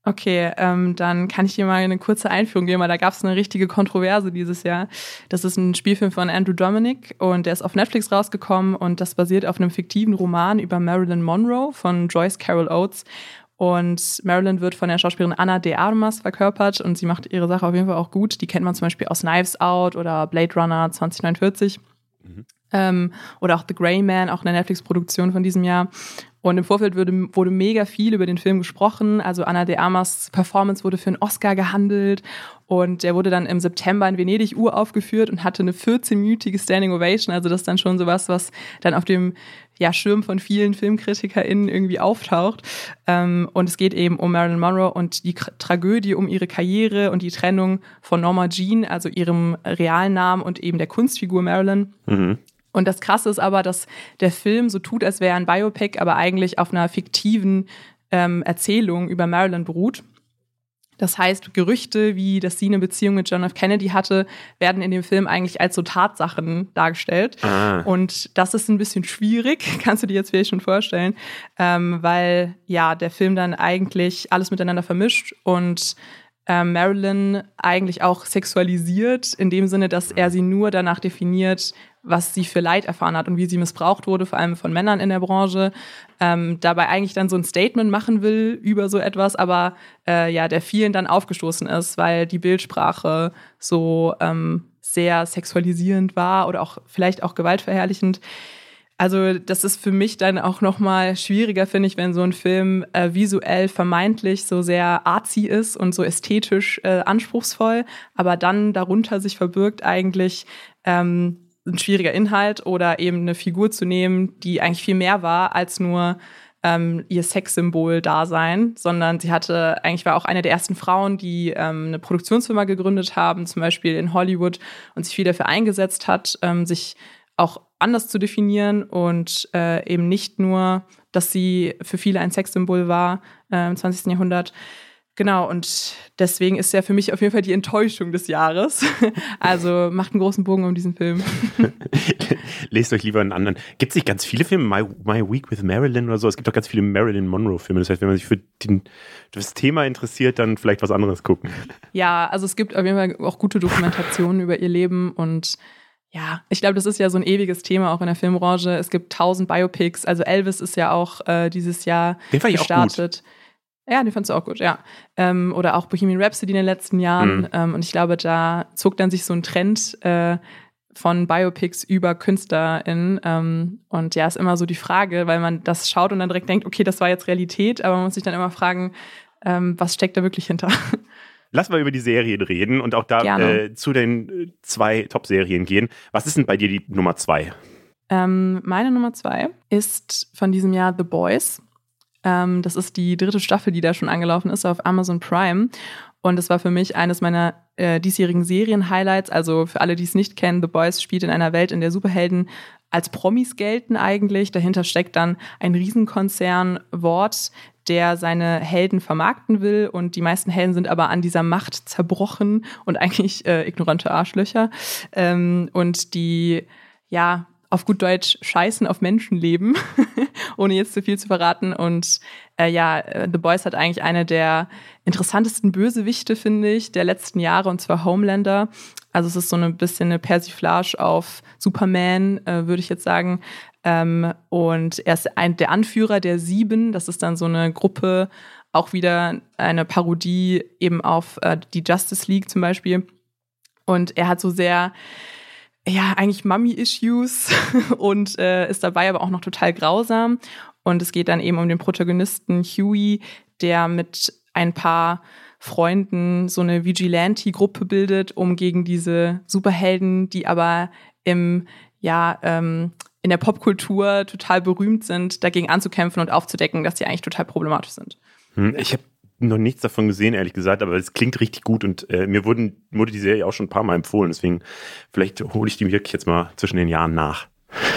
Okay, ähm, dann kann ich dir mal eine kurze Einführung geben, weil da gab es eine richtige Kontroverse dieses Jahr. Das ist ein Spielfilm von Andrew Dominic und der ist auf Netflix rausgekommen und das basiert auf einem fiktiven Roman über Marilyn Monroe von Joyce Carol Oates. Und Marilyn wird von der Schauspielerin Anna de Armas verkörpert und sie macht ihre Sache auf jeden Fall auch gut. Die kennt man zum Beispiel aus Knives Out oder Blade Runner 2049. Mhm. Ähm, oder auch The Grey Man, auch eine Netflix-Produktion von diesem Jahr. Und im Vorfeld wurde, wurde mega viel über den Film gesprochen. Also Anna de Armas Performance wurde für einen Oscar gehandelt. Und der wurde dann im September in Venedig uraufgeführt und hatte eine 14-minütige Standing Ovation. Also das ist dann schon sowas, was dann auf dem ja, Schirm von vielen FilmkritikerInnen irgendwie auftaucht. Ähm, und es geht eben um Marilyn Monroe und die Tragödie um ihre Karriere und die Trennung von Norma Jean, also ihrem realen Namen und eben der Kunstfigur Marilyn. Mhm. Und das Krasse ist aber, dass der Film so tut, als wäre ein Biopic, aber eigentlich auf einer fiktiven ähm, Erzählung über Marilyn beruht. Das heißt, Gerüchte, wie dass sie eine Beziehung mit John F. Kennedy hatte, werden in dem Film eigentlich als so Tatsachen dargestellt. Ah. Und das ist ein bisschen schwierig, kannst du dir jetzt vielleicht schon vorstellen, ähm, weil ja der Film dann eigentlich alles miteinander vermischt und ähm, Marilyn eigentlich auch sexualisiert, in dem Sinne, dass er sie nur danach definiert, was sie für Leid erfahren hat und wie sie missbraucht wurde, vor allem von Männern in der Branche. Ähm, dabei eigentlich dann so ein Statement machen will über so etwas, aber äh, ja, der vielen dann aufgestoßen ist, weil die Bildsprache so ähm, sehr sexualisierend war oder auch vielleicht auch gewaltverherrlichend. Also das ist für mich dann auch noch mal schwieriger, finde ich, wenn so ein Film äh, visuell vermeintlich so sehr artsy ist und so ästhetisch äh, anspruchsvoll, aber dann darunter sich verbirgt eigentlich ähm, ein schwieriger Inhalt oder eben eine Figur zu nehmen, die eigentlich viel mehr war als nur ähm, ihr Sexsymbol da sein, sondern sie hatte, eigentlich war auch eine der ersten Frauen, die ähm, eine Produktionsfirma gegründet haben, zum Beispiel in Hollywood, und sich viel dafür eingesetzt hat, ähm, sich auch anders zu definieren und äh, eben nicht nur, dass sie für viele ein Sexsymbol war äh, im 20. Jahrhundert, Genau, und deswegen ist er für mich auf jeden Fall die Enttäuschung des Jahres. Also macht einen großen Bogen um diesen Film.
Lest euch lieber einen anderen. Gibt es nicht ganz viele Filme, My, My Week with Marilyn oder so? Es gibt doch ganz viele Marilyn Monroe-Filme. Das heißt, wenn man sich für den, das Thema interessiert, dann vielleicht was anderes gucken.
Ja, also es gibt auf jeden Fall auch gute Dokumentationen über ihr Leben und ja, ich glaube, das ist ja so ein ewiges Thema auch in der Filmbranche. Es gibt tausend Biopics. Also Elvis ist ja auch äh, dieses Jahr
Den fand
gestartet.
Ich auch gut.
Ja, den fandst du auch gut, ja. Ähm, oder auch Bohemian Rhapsody in den letzten Jahren. Mhm. Ähm, und ich glaube, da zog dann sich so ein Trend äh, von Biopics über KünstlerInnen. Ähm, und ja, ist immer so die Frage, weil man das schaut und dann direkt denkt, okay, das war jetzt Realität, aber man muss sich dann immer fragen, ähm, was steckt da wirklich hinter?
Lass mal über die Serien reden und auch da äh, zu den äh, zwei Top-Serien gehen. Was ist denn bei dir die Nummer zwei?
Ähm, meine Nummer zwei ist von diesem Jahr The Boys. Ähm, das ist die dritte Staffel, die da schon angelaufen ist auf Amazon Prime. Und es war für mich eines meiner äh, diesjährigen Serien-Highlights. Also für alle, die es nicht kennen, The Boys spielt in einer Welt, in der Superhelden als Promis gelten eigentlich. Dahinter steckt dann ein Riesenkonzern Wort, der seine Helden vermarkten will. Und die meisten Helden sind aber an dieser Macht zerbrochen und eigentlich äh, ignorante Arschlöcher. Ähm, und die, ja, auf gut Deutsch scheißen auf Menschenleben, ohne jetzt zu viel zu verraten. Und äh, ja, äh, The Boys hat eigentlich eine der interessantesten Bösewichte, finde ich, der letzten Jahre, und zwar Homelander. Also es ist so ein bisschen eine Persiflage auf Superman, äh, würde ich jetzt sagen. Ähm, und er ist ein, der Anführer der Sieben. Das ist dann so eine Gruppe, auch wieder eine Parodie eben auf äh, die Justice League zum Beispiel. Und er hat so sehr ja, eigentlich Mummy-Issues und äh, ist dabei aber auch noch total grausam. Und es geht dann eben um den Protagonisten Huey, der mit ein paar Freunden so eine Vigilante-Gruppe bildet, um gegen diese Superhelden, die aber im, ja, ähm, in der Popkultur total berühmt sind, dagegen anzukämpfen und aufzudecken, dass die eigentlich total problematisch sind.
Hm, ich habe noch nichts davon gesehen, ehrlich gesagt, aber es klingt richtig gut und äh, mir wurden, wurde die Serie auch schon ein paar Mal empfohlen, deswegen vielleicht hole ich die wirklich jetzt mal zwischen den Jahren nach.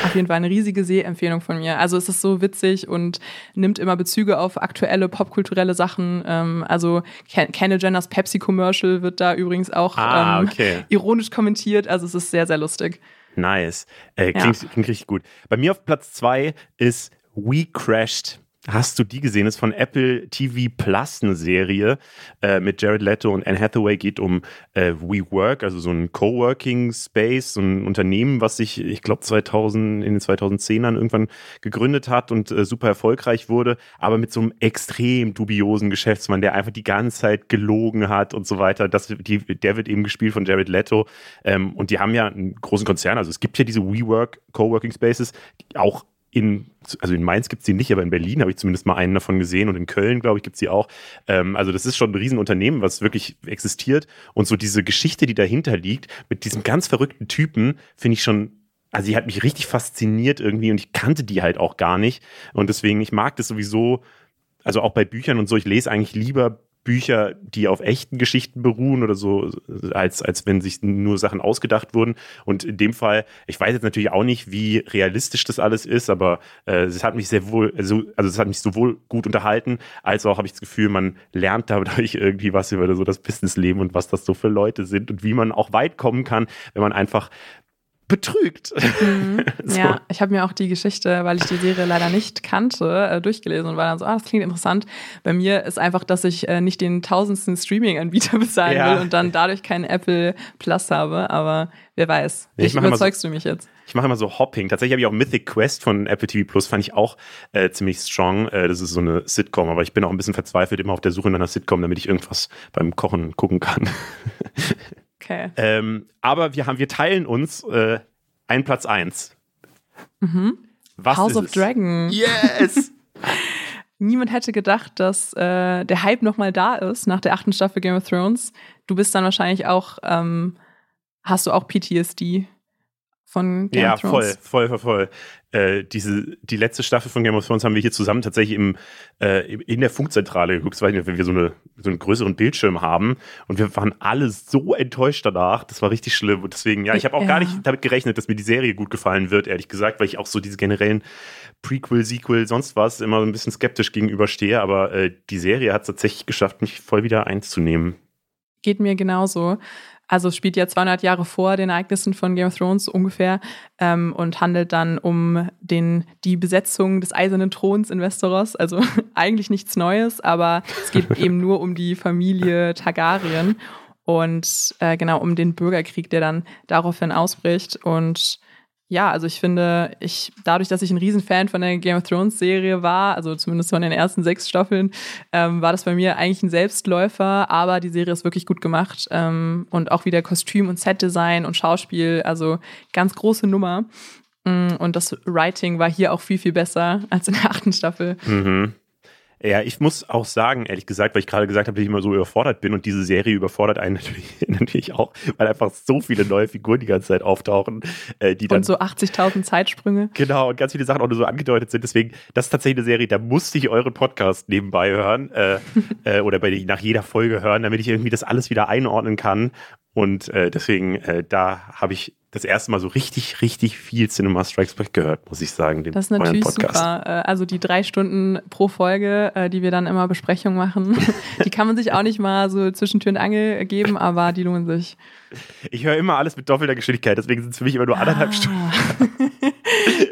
Auf jeden Fall eine riesige Sehempfehlung von mir. Also es ist so witzig und nimmt immer Bezüge auf aktuelle popkulturelle Sachen. Ähm, also Kendall Jenners Pepsi-Commercial wird da übrigens auch
ah, ähm, okay.
ironisch kommentiert. Also es ist sehr, sehr lustig.
Nice. Äh, klingt, ja. klingt richtig gut. Bei mir auf Platz zwei ist We Crashed hast du die gesehen? Das ist von Apple TV Plus eine Serie äh, mit Jared Leto und Anne Hathaway. Geht um äh, WeWork, also so ein Coworking Space, so ein Unternehmen, was sich, ich glaube, 2000 in den 2010ern irgendwann gegründet hat und äh, super erfolgreich wurde, aber mit so einem extrem dubiosen Geschäftsmann, der einfach die ganze Zeit gelogen hat und so weiter. Das, die, der wird eben gespielt von Jared Leto. Ähm, und die haben ja einen großen Konzern. Also es gibt ja diese WeWork Coworking Spaces, auch in, also in Mainz gibt es die nicht, aber in Berlin habe ich zumindest mal einen davon gesehen und in Köln, glaube ich, gibt es die auch. Ähm, also das ist schon ein Riesenunternehmen, was wirklich existiert. Und so diese Geschichte, die dahinter liegt, mit diesem ganz verrückten Typen, finde ich schon also die hat mich richtig fasziniert irgendwie und ich kannte die halt auch gar nicht. Und deswegen, ich mag das sowieso, also auch bei Büchern und so, ich lese eigentlich lieber Bücher, die auf echten Geschichten beruhen oder so, als, als wenn sich nur Sachen ausgedacht wurden. Und in dem Fall, ich weiß jetzt natürlich auch nicht, wie realistisch das alles ist, aber äh, es hat mich sehr wohl, also, also es hat mich sowohl gut unterhalten, als auch habe ich das Gefühl, man lernt dadurch irgendwie was über so das Businessleben und was das so für Leute sind und wie man auch weit kommen kann, wenn man einfach betrügt.
Mhm. so. Ja, ich habe mir auch die Geschichte, weil ich die Serie leider nicht kannte, äh, durchgelesen und war dann so, ah, das klingt interessant. Bei mir ist einfach, dass ich äh, nicht den tausendsten Streaming-Anbieter bezahlen ja. will und dann dadurch keinen Apple Plus habe, aber wer weiß.
Ich, ich
überzeugst
so,
du mich jetzt.
Ich mache immer so Hopping. Tatsächlich habe ich auch Mythic Quest von Apple TV Plus, fand ich auch äh, ziemlich strong. Äh, das ist so eine Sitcom, aber ich bin auch ein bisschen verzweifelt immer auf der Suche nach einer Sitcom, damit ich irgendwas beim Kochen gucken kann.
Okay.
Ähm, aber wir haben, wir teilen uns äh, einen Platz 1.
Mhm. House of es? Dragon.
Yes!
Niemand hätte gedacht, dass äh, der Hype nochmal da ist nach der achten Staffel Game of Thrones. Du bist dann wahrscheinlich auch, ähm, hast du auch PTSD von Game
ja,
of Thrones?
Ja, voll, voll, voll, voll. Äh, diese, die letzte Staffel von Game of Thrones haben wir hier zusammen tatsächlich im, äh, in der Funkzentrale geguckt, weil wir so, eine, so einen größeren Bildschirm haben und wir waren alle so enttäuscht danach. Das war richtig schlimm und deswegen, ja, ich habe auch ja. gar nicht damit gerechnet, dass mir die Serie gut gefallen wird, ehrlich gesagt, weil ich auch so diese generellen Prequel, Sequel, sonst was immer ein bisschen skeptisch gegenüberstehe, aber äh, die Serie hat es tatsächlich geschafft, mich voll wieder einzunehmen.
Geht mir genauso. Also spielt ja 200 Jahre vor den Ereignissen von Game of Thrones ungefähr ähm, und handelt dann um den, die Besetzung des Eisernen Throns in Westeros. Also eigentlich nichts Neues, aber es geht eben nur um die Familie Targaryen und äh, genau um den Bürgerkrieg, der dann daraufhin ausbricht. Und ja, also ich finde, ich, dadurch, dass ich ein Riesenfan von der Game of Thrones Serie war, also zumindest von den ersten sechs Staffeln, ähm, war das bei mir eigentlich ein Selbstläufer, aber die Serie ist wirklich gut gemacht ähm, und auch wieder Kostüm und Setdesign und Schauspiel, also ganz große Nummer. Mm, und das Writing war hier auch viel, viel besser als in der achten Staffel.
Mhm. Ja, ich muss auch sagen, ehrlich gesagt, weil ich gerade gesagt habe, dass ich immer so überfordert bin und diese Serie überfordert einen natürlich, natürlich auch, weil einfach so viele neue Figuren die ganze Zeit auftauchen, äh, die dann.
Und so 80.000 Zeitsprünge.
Genau, und ganz viele Sachen auch nur so angedeutet sind. Deswegen, das ist tatsächlich eine Serie, da musste ich euren Podcast nebenbei hören äh, äh, oder bei, nach jeder Folge hören, damit ich irgendwie das alles wieder einordnen kann. Und äh, deswegen, äh, da habe ich das erste Mal so richtig, richtig viel Cinema Strikes Back gehört, muss ich sagen.
Den, das ist natürlich super. Äh, also die drei Stunden pro Folge, äh, die wir dann immer Besprechung machen, die kann man sich auch nicht mal so zwischen Tür und Angel geben, aber die lohnen sich.
Ich höre immer alles mit doppelter Geschwindigkeit, deswegen sind es für mich immer nur anderthalb ah. Stunden.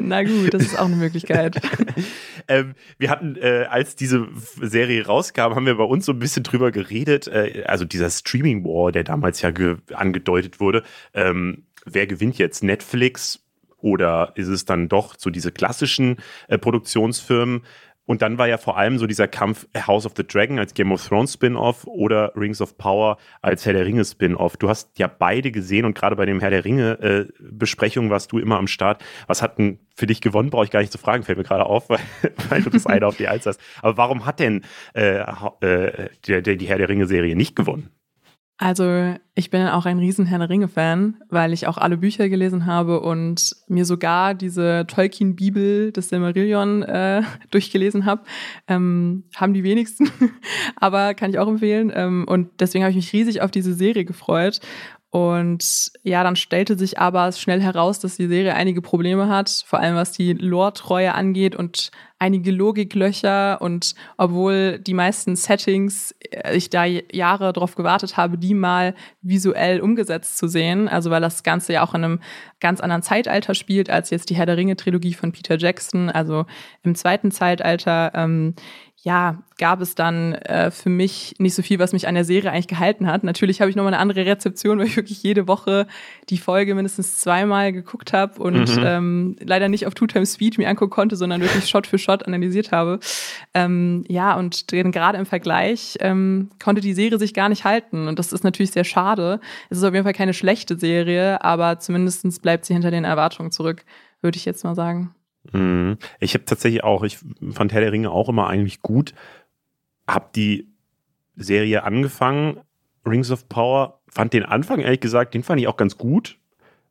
Na gut, das ist auch eine Möglichkeit.
ähm, wir hatten, äh, als diese Serie rauskam, haben wir bei uns so ein bisschen drüber geredet. Äh, also dieser Streaming War, der damals ja angedeutet wurde. Ähm, wer gewinnt jetzt? Netflix oder ist es dann doch so diese klassischen äh, Produktionsfirmen? Und dann war ja vor allem so dieser Kampf House of the Dragon als Game of Thrones Spin-off oder Rings of Power als Herr der Ringe Spin-off. Du hast ja beide gesehen und gerade bei dem Herr der Ringe äh, Besprechung warst du immer am Start. Was hat denn für dich gewonnen? Brauche ich gar nicht zu fragen, fällt mir gerade auf, weil, weil, du das eine auf die Eins hast. Aber warum hat denn äh, äh, der, die Herr der Ringe Serie nicht gewonnen?
Also ich bin auch ein riesen Herr Ringe-Fan, weil ich auch alle Bücher gelesen habe und mir sogar diese Tolkien-Bibel des Silmarillion äh, durchgelesen habe. Ähm, haben die wenigsten, aber kann ich auch empfehlen. Ähm, und deswegen habe ich mich riesig auf diese Serie gefreut. Und ja, dann stellte sich aber schnell heraus, dass die Serie einige Probleme hat, vor allem was die Lore-Treue angeht und einige Logiklöcher und obwohl die meisten Settings äh, ich da Jahre darauf gewartet habe, die mal visuell umgesetzt zu sehen, also weil das Ganze ja auch in einem ganz anderen Zeitalter spielt als jetzt die Herr der Ringe Trilogie von Peter Jackson, also im zweiten Zeitalter. Ähm, ja, gab es dann äh, für mich nicht so viel, was mich an der Serie eigentlich gehalten hat. Natürlich habe ich nochmal eine andere Rezeption, weil ich wirklich jede Woche die Folge mindestens zweimal geguckt habe und mhm. ähm, leider nicht auf Two Times Speed mir angucken konnte, sondern wirklich Shot für Shot analysiert habe. Ähm, ja, und gerade im Vergleich ähm, konnte die Serie sich gar nicht halten. Und das ist natürlich sehr schade. Es ist auf jeden Fall keine schlechte Serie, aber zumindest bleibt sie hinter den Erwartungen zurück, würde ich jetzt mal sagen.
Mhm. Ich habe tatsächlich auch, ich fand Herr der Ringe auch immer eigentlich gut. Hab die Serie angefangen, Rings of Power, fand den Anfang ehrlich gesagt, den fand ich auch ganz gut.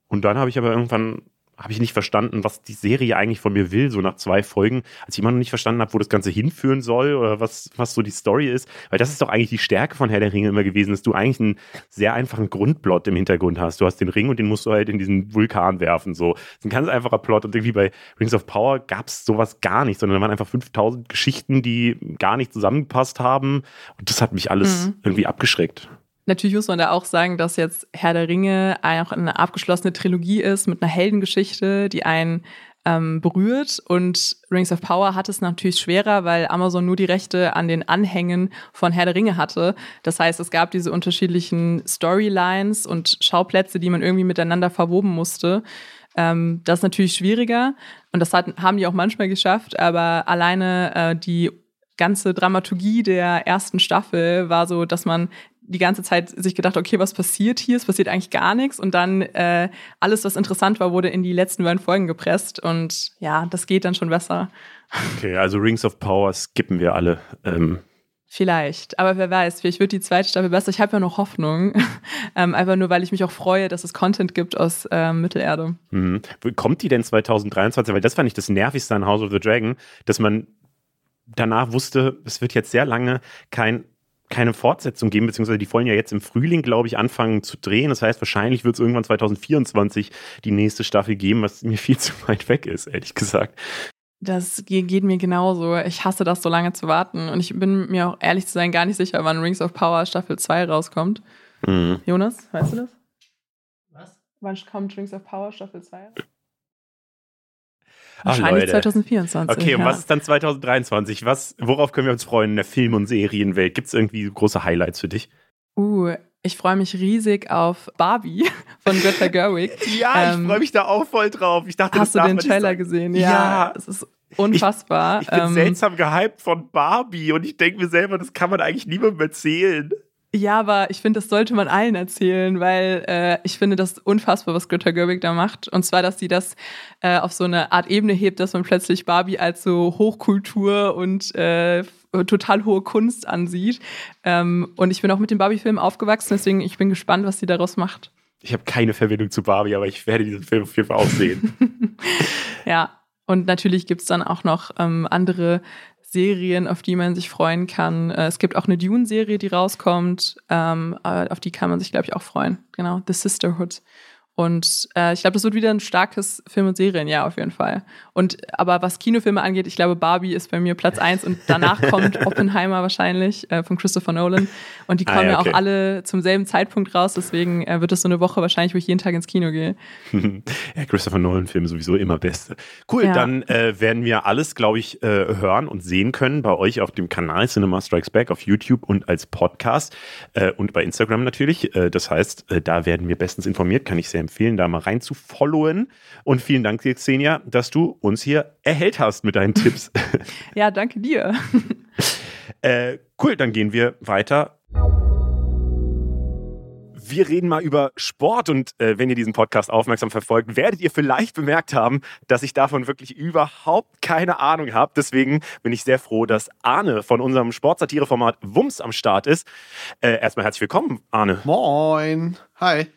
Und dann habe ich aber irgendwann habe ich nicht verstanden, was die Serie eigentlich von mir will, so nach zwei Folgen, als ich immer noch nicht verstanden habe, wo das Ganze hinführen soll oder was, was so die Story ist. Weil das ist doch eigentlich die Stärke von Herr der Ringe immer gewesen, dass du eigentlich einen sehr einfachen Grundplot im Hintergrund hast. Du hast den Ring und den musst du halt in diesen Vulkan werfen. So. Das ist ein ganz einfacher Plot und irgendwie bei Rings of Power gab es sowas gar nicht, sondern da waren einfach 5000 Geschichten, die gar nicht zusammengepasst haben. Und das hat mich alles mhm. irgendwie abgeschreckt.
Natürlich muss man da auch sagen, dass jetzt Herr der Ringe auch eine abgeschlossene Trilogie ist mit einer Heldengeschichte, die einen ähm, berührt. Und Rings of Power hat es natürlich schwerer, weil Amazon nur die Rechte an den Anhängen von Herr der Ringe hatte. Das heißt, es gab diese unterschiedlichen Storylines und Schauplätze, die man irgendwie miteinander verwoben musste. Ähm, das ist natürlich schwieriger und das hat, haben die auch manchmal geschafft, aber alleine äh, die ganze Dramaturgie der ersten Staffel war so, dass man die ganze Zeit sich gedacht, okay, was passiert hier? Es passiert eigentlich gar nichts. Und dann äh, alles, was interessant war, wurde in die letzten beiden Folgen gepresst. Und ja, das geht dann schon besser.
Okay, also Rings of Power skippen wir alle. Ähm.
Vielleicht, aber wer weiß, vielleicht wird die zweite Staffel besser. Ich habe ja noch Hoffnung, ähm, einfach nur, weil ich mich auch freue, dass es Content gibt aus ähm, Mittelerde.
Mhm. Kommt die denn 2023? Weil das fand ich das Nervigste an House of the Dragon, dass man danach wusste, es wird jetzt sehr lange kein keine Fortsetzung geben, beziehungsweise die wollen ja jetzt im Frühling, glaube ich, anfangen zu drehen. Das heißt, wahrscheinlich wird es irgendwann 2024 die nächste Staffel geben, was mir viel zu weit weg ist, ehrlich gesagt.
Das geht mir genauso. Ich hasse das, so lange zu warten. Und ich bin mir auch ehrlich zu sein gar nicht sicher, wann Rings of Power Staffel 2 rauskommt. Mhm. Jonas, weißt du das? Was? Wann kommt Rings of Power Staffel 2? Wahrscheinlich 2024.
Okay, ja. und was ist dann 2023? Was, worauf können wir uns freuen in der Film- und Serienwelt? Gibt es irgendwie große Highlights für dich?
Uh, ich freue mich riesig auf Barbie von Greta Gerwig.
ja, ähm, ich freue mich da auch voll drauf. Ich dachte,
hast du den Trailer gesehen? Ja, ja, es ist unfassbar.
Ich, ich bin ähm, seltsam gehypt von Barbie und ich denke mir selber, das kann man eigentlich niemandem erzählen.
Ja, aber ich finde, das sollte man allen erzählen, weil äh, ich finde das unfassbar, was Greta Gerwig da macht. Und zwar, dass sie das äh, auf so eine Art Ebene hebt, dass man plötzlich Barbie als so Hochkultur und äh, total hohe Kunst ansieht. Ähm, und ich bin auch mit dem Barbie-Film aufgewachsen, deswegen ich bin gespannt, was sie daraus macht.
Ich habe keine Verbindung zu Barbie, aber ich werde diesen Film auf jeden Fall auch sehen.
ja, und natürlich gibt es dann auch noch ähm, andere Serien, auf die man sich freuen kann. Äh, es gibt auch eine Dune-Serie, die rauskommt. Ähm, auf die kann man sich, glaube ich, auch freuen. Genau, The Sisterhood. Und äh, ich glaube, das wird wieder ein starkes Film- und Serienjahr auf jeden Fall. Und aber was Kinofilme angeht, ich glaube, Barbie ist bei mir Platz eins und danach kommt Oppenheimer wahrscheinlich äh, von Christopher Nolan. Und die ah, kommen ah, ja, okay. auch alle zum selben Zeitpunkt raus, deswegen äh, wird es so eine Woche wahrscheinlich, wo ich jeden Tag ins Kino gehe.
ja, Christopher Nolan-Filme sowieso immer beste. Cool, ja. dann äh, werden wir alles, glaube ich, äh, hören und sehen können bei euch auf dem Kanal Cinema Strikes Back auf YouTube und als Podcast äh, und bei Instagram natürlich. Äh, das heißt, äh, da werden wir bestens informiert, kann ich sehr empfehlen, da mal rein zu followen. Und vielen Dank dir, Xenia, dass du uns hier erhellt hast mit deinen Tipps.
ja, danke dir.
äh, cool, dann gehen wir weiter wir reden mal über Sport und äh, wenn ihr diesen Podcast aufmerksam verfolgt, werdet ihr vielleicht bemerkt haben, dass ich davon wirklich überhaupt keine Ahnung habe. Deswegen bin ich sehr froh, dass Arne von unserem Sportsatireformat Wumms am Start ist. Äh, erstmal herzlich willkommen, Arne.
Moin. Hi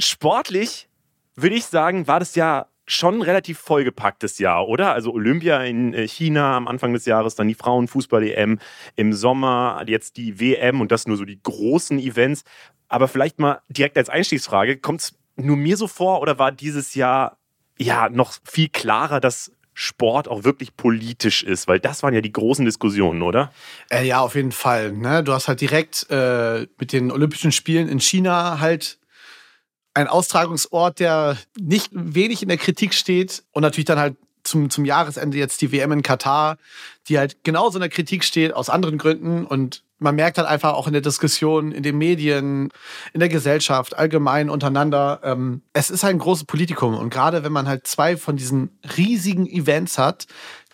sportlich würde ich sagen, war das ja schon ein relativ vollgepacktes Jahr, oder? Also Olympia in äh, China am Anfang des Jahres, dann die Frauenfußball-EM im Sommer, jetzt die WM und das nur so die großen Events. Aber vielleicht mal direkt als Einstiegsfrage, kommt es nur mir so vor oder war dieses Jahr ja noch viel klarer, dass Sport auch wirklich politisch ist? Weil das waren ja die großen Diskussionen, oder?
Äh, ja, auf jeden Fall. Ne? Du hast halt direkt äh, mit den Olympischen Spielen in China halt ein Austragungsort, der nicht wenig in der Kritik steht und natürlich dann halt zum, zum Jahresende jetzt die WM in Katar, die halt genauso in der Kritik steht, aus anderen Gründen. Und man merkt halt einfach auch in der Diskussion, in den Medien, in der Gesellschaft, allgemein untereinander, ähm, es ist ein großes Politikum. Und gerade wenn man halt zwei von diesen riesigen Events hat,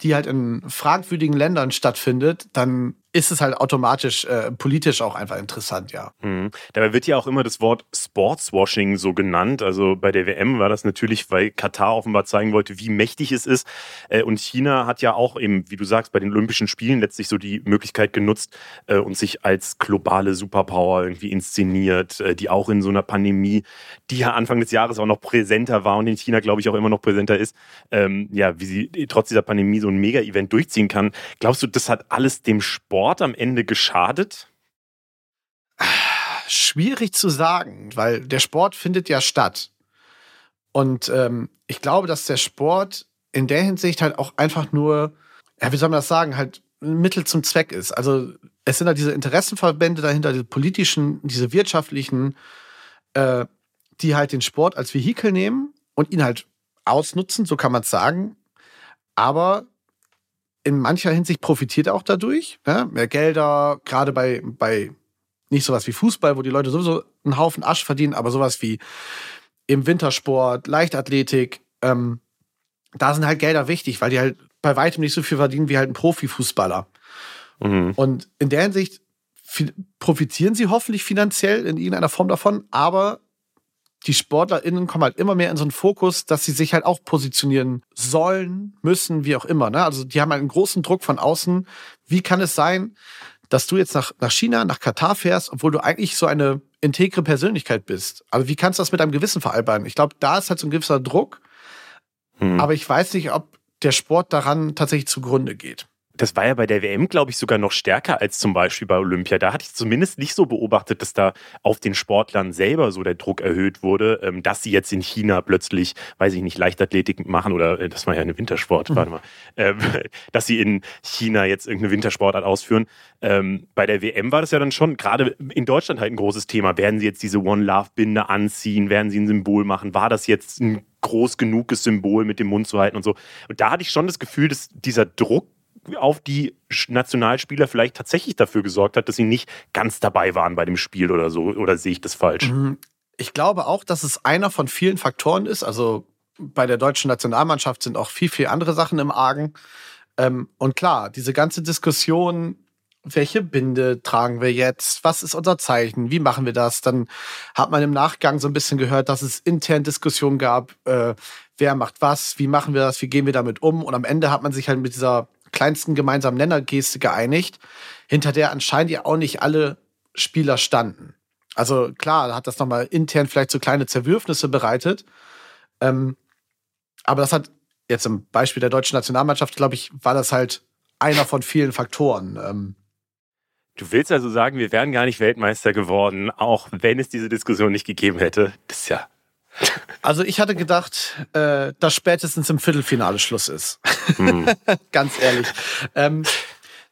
die halt in fragwürdigen Ländern stattfindet, dann ist es halt automatisch äh, politisch auch einfach interessant, ja.
Mhm. Dabei wird ja auch immer das Wort Sportswashing so genannt. Also bei der WM war das natürlich, weil Katar offenbar zeigen wollte, wie mächtig es ist. Äh, und China hat ja auch eben, wie du sagst, bei den Olympischen Spielen letztlich so die Möglichkeit genutzt äh, und sich als globale Superpower irgendwie inszeniert, äh, die auch in so einer Pandemie, die ja Anfang des Jahres auch noch präsenter war und in China, glaube ich, auch immer noch präsenter ist, ähm, ja, wie sie trotz dieser Pandemie so ein Mega-Event durchziehen kann. Glaubst du, das hat alles dem Sport am Ende geschadet?
Schwierig zu sagen, weil der Sport findet ja statt. Und ähm, ich glaube, dass der Sport in der Hinsicht halt auch einfach nur, ja, wie soll man das sagen, halt ein Mittel zum Zweck ist. Also es sind halt diese Interessenverbände dahinter, diese politischen, diese wirtschaftlichen, äh, die halt den Sport als Vehikel nehmen und ihn halt ausnutzen, so kann man es sagen. Aber in mancher Hinsicht profitiert er auch dadurch. Ne? Mehr Gelder, gerade bei, bei nicht sowas wie Fußball, wo die Leute sowieso einen Haufen Asch verdienen, aber sowas wie im Wintersport, Leichtathletik, ähm, da sind halt Gelder wichtig, weil die halt bei weitem nicht so viel verdienen wie halt ein Profifußballer. Mhm. Und in der Hinsicht profitieren sie hoffentlich finanziell in irgendeiner Form davon, aber die SportlerInnen kommen halt immer mehr in so einen Fokus, dass sie sich halt auch positionieren sollen, müssen, wie auch immer. Ne? Also die haben halt einen großen Druck von außen. Wie kann es sein, dass du jetzt nach, nach China, nach Katar fährst, obwohl du eigentlich so eine integre Persönlichkeit bist? Also wie kannst du das mit deinem Gewissen vereinbaren? Ich glaube, da ist halt so ein gewisser Druck. Hm. Aber ich weiß nicht, ob der Sport daran tatsächlich zugrunde geht
das war ja bei der WM, glaube ich, sogar noch stärker als zum Beispiel bei Olympia. Da hatte ich zumindest nicht so beobachtet, dass da auf den Sportlern selber so der Druck erhöht wurde, ähm, dass sie jetzt in China plötzlich, weiß ich nicht, Leichtathletik machen oder äh, das war ja eine Wintersport, mhm. warte mal, ähm, dass sie in China jetzt irgendeine Wintersportart ausführen. Ähm, bei der WM war das ja dann schon gerade in Deutschland halt ein großes Thema. Werden sie jetzt diese One Love Binde anziehen? Werden sie ein Symbol machen? War das jetzt ein groß genuges Symbol mit dem Mund zu halten und so? Und da hatte ich schon das Gefühl, dass dieser Druck auf die Nationalspieler vielleicht tatsächlich dafür gesorgt hat, dass sie nicht ganz dabei waren bei dem Spiel oder so. Oder sehe ich das falsch? Mhm.
Ich glaube auch, dass es einer von vielen Faktoren ist. Also bei der deutschen Nationalmannschaft sind auch viel, viel andere Sachen im Argen. Ähm, und klar, diese ganze Diskussion, welche Binde tragen wir jetzt? Was ist unser Zeichen? Wie machen wir das? Dann hat man im Nachgang so ein bisschen gehört, dass es intern Diskussionen gab, äh, wer macht was, wie machen wir das, wie gehen wir damit um? Und am Ende hat man sich halt mit dieser kleinsten gemeinsamen Nennergeste geeinigt, hinter der anscheinend ja auch nicht alle Spieler standen. Also klar, hat das nochmal intern vielleicht so kleine Zerwürfnisse bereitet. Ähm, aber das hat jetzt im Beispiel der deutschen Nationalmannschaft, glaube ich, war das halt einer von vielen Faktoren. Ähm,
Du willst also sagen, wir wären gar nicht Weltmeister geworden, auch wenn es diese Diskussion nicht gegeben hätte. Das ist ja
also ich hatte gedacht, äh, dass spätestens im Viertelfinale Schluss ist. Hm. Ganz ehrlich. Ähm,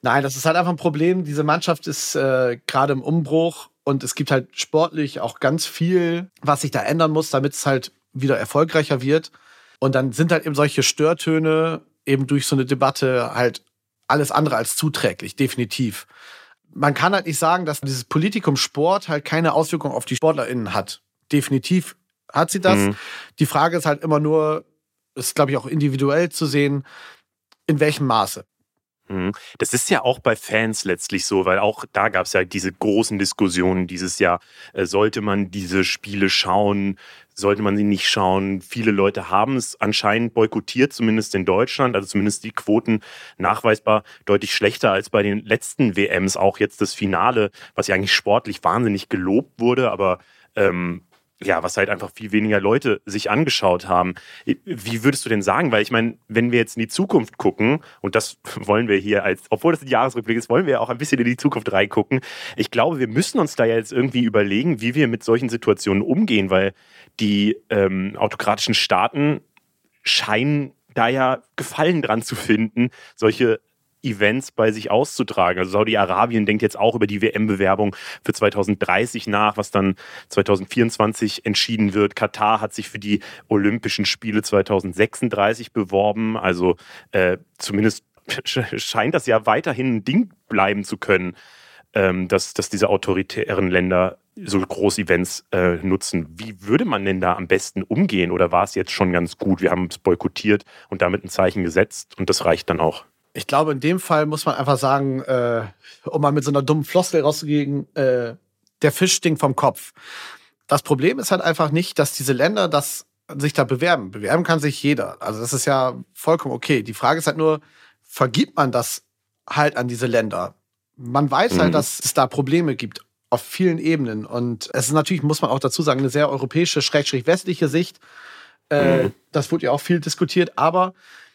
nein, das ist halt einfach ein Problem. Diese Mannschaft ist äh, gerade im Umbruch und es gibt halt sportlich auch ganz viel, was sich da ändern muss, damit es halt wieder erfolgreicher wird. Und dann sind halt eben solche Störtöne eben durch so eine Debatte halt alles andere als zuträglich, definitiv. Man kann halt nicht sagen, dass dieses Politikum Sport halt keine Auswirkung auf die SportlerInnen hat. Definitiv hat sie das. Mhm. Die Frage ist halt immer nur, ist glaube ich auch individuell zu sehen, in welchem Maße.
Mhm. Das ist ja auch bei Fans letztlich so, weil auch da gab es ja diese großen Diskussionen dieses Jahr. Äh, sollte man diese Spiele schauen? Sollte man sie nicht schauen? Viele Leute haben es anscheinend boykottiert, zumindest in Deutschland. Also zumindest die Quoten nachweisbar deutlich schlechter als bei den letzten WMs. Auch jetzt das Finale, was ja eigentlich sportlich wahnsinnig gelobt wurde, aber ähm, ja, was halt einfach viel weniger Leute sich angeschaut haben. Wie würdest du denn sagen? Weil ich meine, wenn wir jetzt in die Zukunft gucken, und das wollen wir hier als, obwohl das ein Jahresrückblick ist, wollen wir auch ein bisschen in die Zukunft reingucken. Ich glaube, wir müssen uns da jetzt irgendwie überlegen, wie wir mit solchen Situationen umgehen, weil die ähm, autokratischen Staaten scheinen da ja Gefallen dran zu finden, solche Events bei sich auszutragen. Also Saudi-Arabien denkt jetzt auch über die WM-Bewerbung für 2030 nach, was dann 2024 entschieden wird. Katar hat sich für die Olympischen Spiele 2036 beworben. Also äh, zumindest scheint das ja weiterhin ein Ding bleiben zu können, ähm, dass, dass diese autoritären Länder so Groß-Events äh, nutzen. Wie würde man denn da am besten umgehen? Oder war es jetzt schon ganz gut? Wir haben es boykottiert und damit ein Zeichen gesetzt und das reicht dann auch.
Ich glaube, in dem Fall muss man einfach sagen, äh, um mal mit so einer dummen Floskel rauszugehen, äh, der Fisch stinkt vom Kopf. Das Problem ist halt einfach nicht, dass diese Länder das sich da bewerben. Bewerben kann sich jeder. Also das ist ja vollkommen okay. Die Frage ist halt nur, vergibt man das halt an diese Länder? Man weiß halt, mhm. halt, dass es da Probleme gibt auf vielen Ebenen. Und es ist natürlich, muss man auch dazu sagen, eine sehr europäische, schrägstrich westliche Sicht. Äh, mhm. Das wurde ja auch viel diskutiert. Aber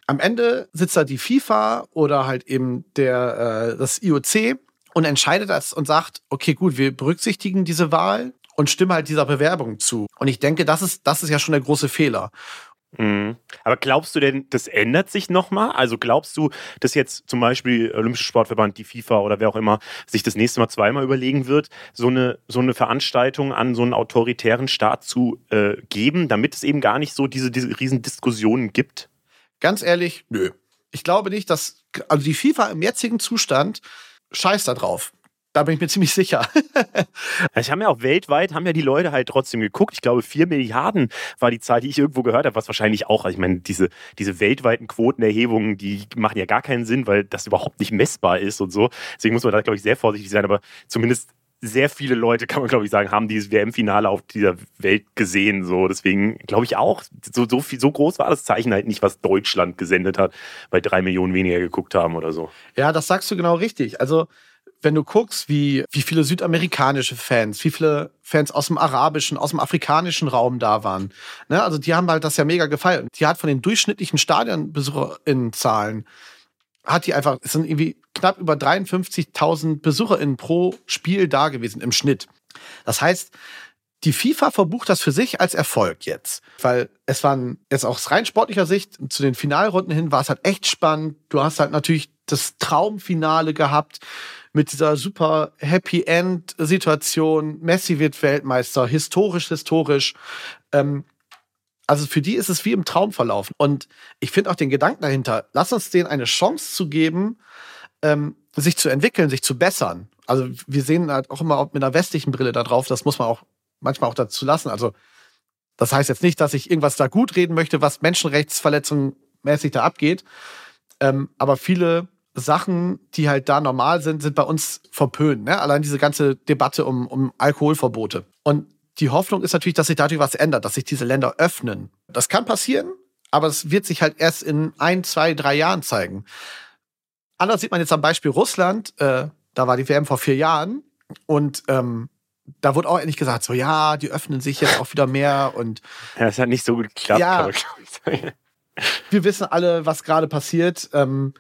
am Ende sitzt da die FIFA oder halt eben der, äh, das IOC und entscheidet das und sagt, okay, gut, wir berücksichtigen diese Wahl und stimmen halt dieser Bewerbung zu. Und ich denke, das ist, das ist ja schon der große Fehler.
Mhm. Aber glaubst du denn, das ändert sich nochmal? Also glaubst du, dass jetzt zum Beispiel Olympische Sportverband, die FIFA oder wer auch immer sich das nächste Mal zweimal überlegen wird, so eine, so eine Veranstaltung an so einen autoritären Staat zu äh, geben, damit es eben gar nicht so diese, diese riesen Diskussionen gibt?
Ganz ehrlich, nö. Ich glaube nicht, dass, also die FIFA im jetzigen Zustand scheißt da drauf. Da bin ich mir ziemlich sicher.
ich habe ja auch weltweit, haben ja die Leute halt trotzdem geguckt. Ich glaube, vier Milliarden war die Zahl, die ich irgendwo gehört habe, was wahrscheinlich auch, also ich meine, diese, diese weltweiten Quotenerhebungen, die machen ja gar keinen Sinn, weil das überhaupt nicht messbar ist und so. Deswegen muss man da, glaube ich, sehr vorsichtig sein. Aber zumindest sehr viele Leute, kann man glaube ich sagen, haben dieses WM-Finale auf dieser Welt gesehen. So, deswegen glaube ich auch, so, so, viel, so groß war das Zeichen halt nicht, was Deutschland gesendet hat, weil drei Millionen weniger geguckt haben oder so.
Ja, das sagst du genau richtig. Also wenn du guckst, wie, wie viele südamerikanische Fans, wie viele Fans aus dem arabischen, aus dem afrikanischen Raum da waren. Ne? Also die haben halt das ja mega gefeiert. Die hat von den durchschnittlichen Stadionbesucherinnenzahlen, hat die einfach, es sind irgendwie knapp über 53.000 BesucherInnen pro Spiel da gewesen im Schnitt. Das heißt, die FIFA verbucht das für sich als Erfolg jetzt, weil es waren jetzt aus rein sportlicher Sicht zu den Finalrunden hin war es halt echt spannend. Du hast halt natürlich das Traumfinale gehabt mit dieser super Happy End Situation. Messi wird Weltmeister, historisch, historisch. Ähm, also für die ist es wie im Traum verlaufen. Und ich finde auch den Gedanken dahinter, lass uns denen eine Chance zu geben, ähm, sich zu entwickeln, sich zu bessern. Also wir sehen halt auch immer mit einer westlichen Brille da drauf, das muss man auch manchmal auch dazu lassen. Also das heißt jetzt nicht, dass ich irgendwas da gut reden möchte, was Menschenrechtsverletzungen mäßig da abgeht. Ähm, aber viele Sachen, die halt da normal sind, sind bei uns verpönt. Ne? Allein diese ganze Debatte um, um Alkoholverbote. Und die Hoffnung ist natürlich, dass sich dadurch was ändert, dass sich diese Länder öffnen. Das kann passieren, aber es wird sich halt erst in ein, zwei, drei Jahren zeigen. Anders sieht man jetzt am Beispiel Russland. Äh, da war die WM vor vier Jahren und ähm, da wurde auch endlich gesagt, so ja, die öffnen sich jetzt auch wieder mehr und
ja, es hat nicht so gut geklappt. Ja,
wir wissen alle, was gerade passiert. Ähm,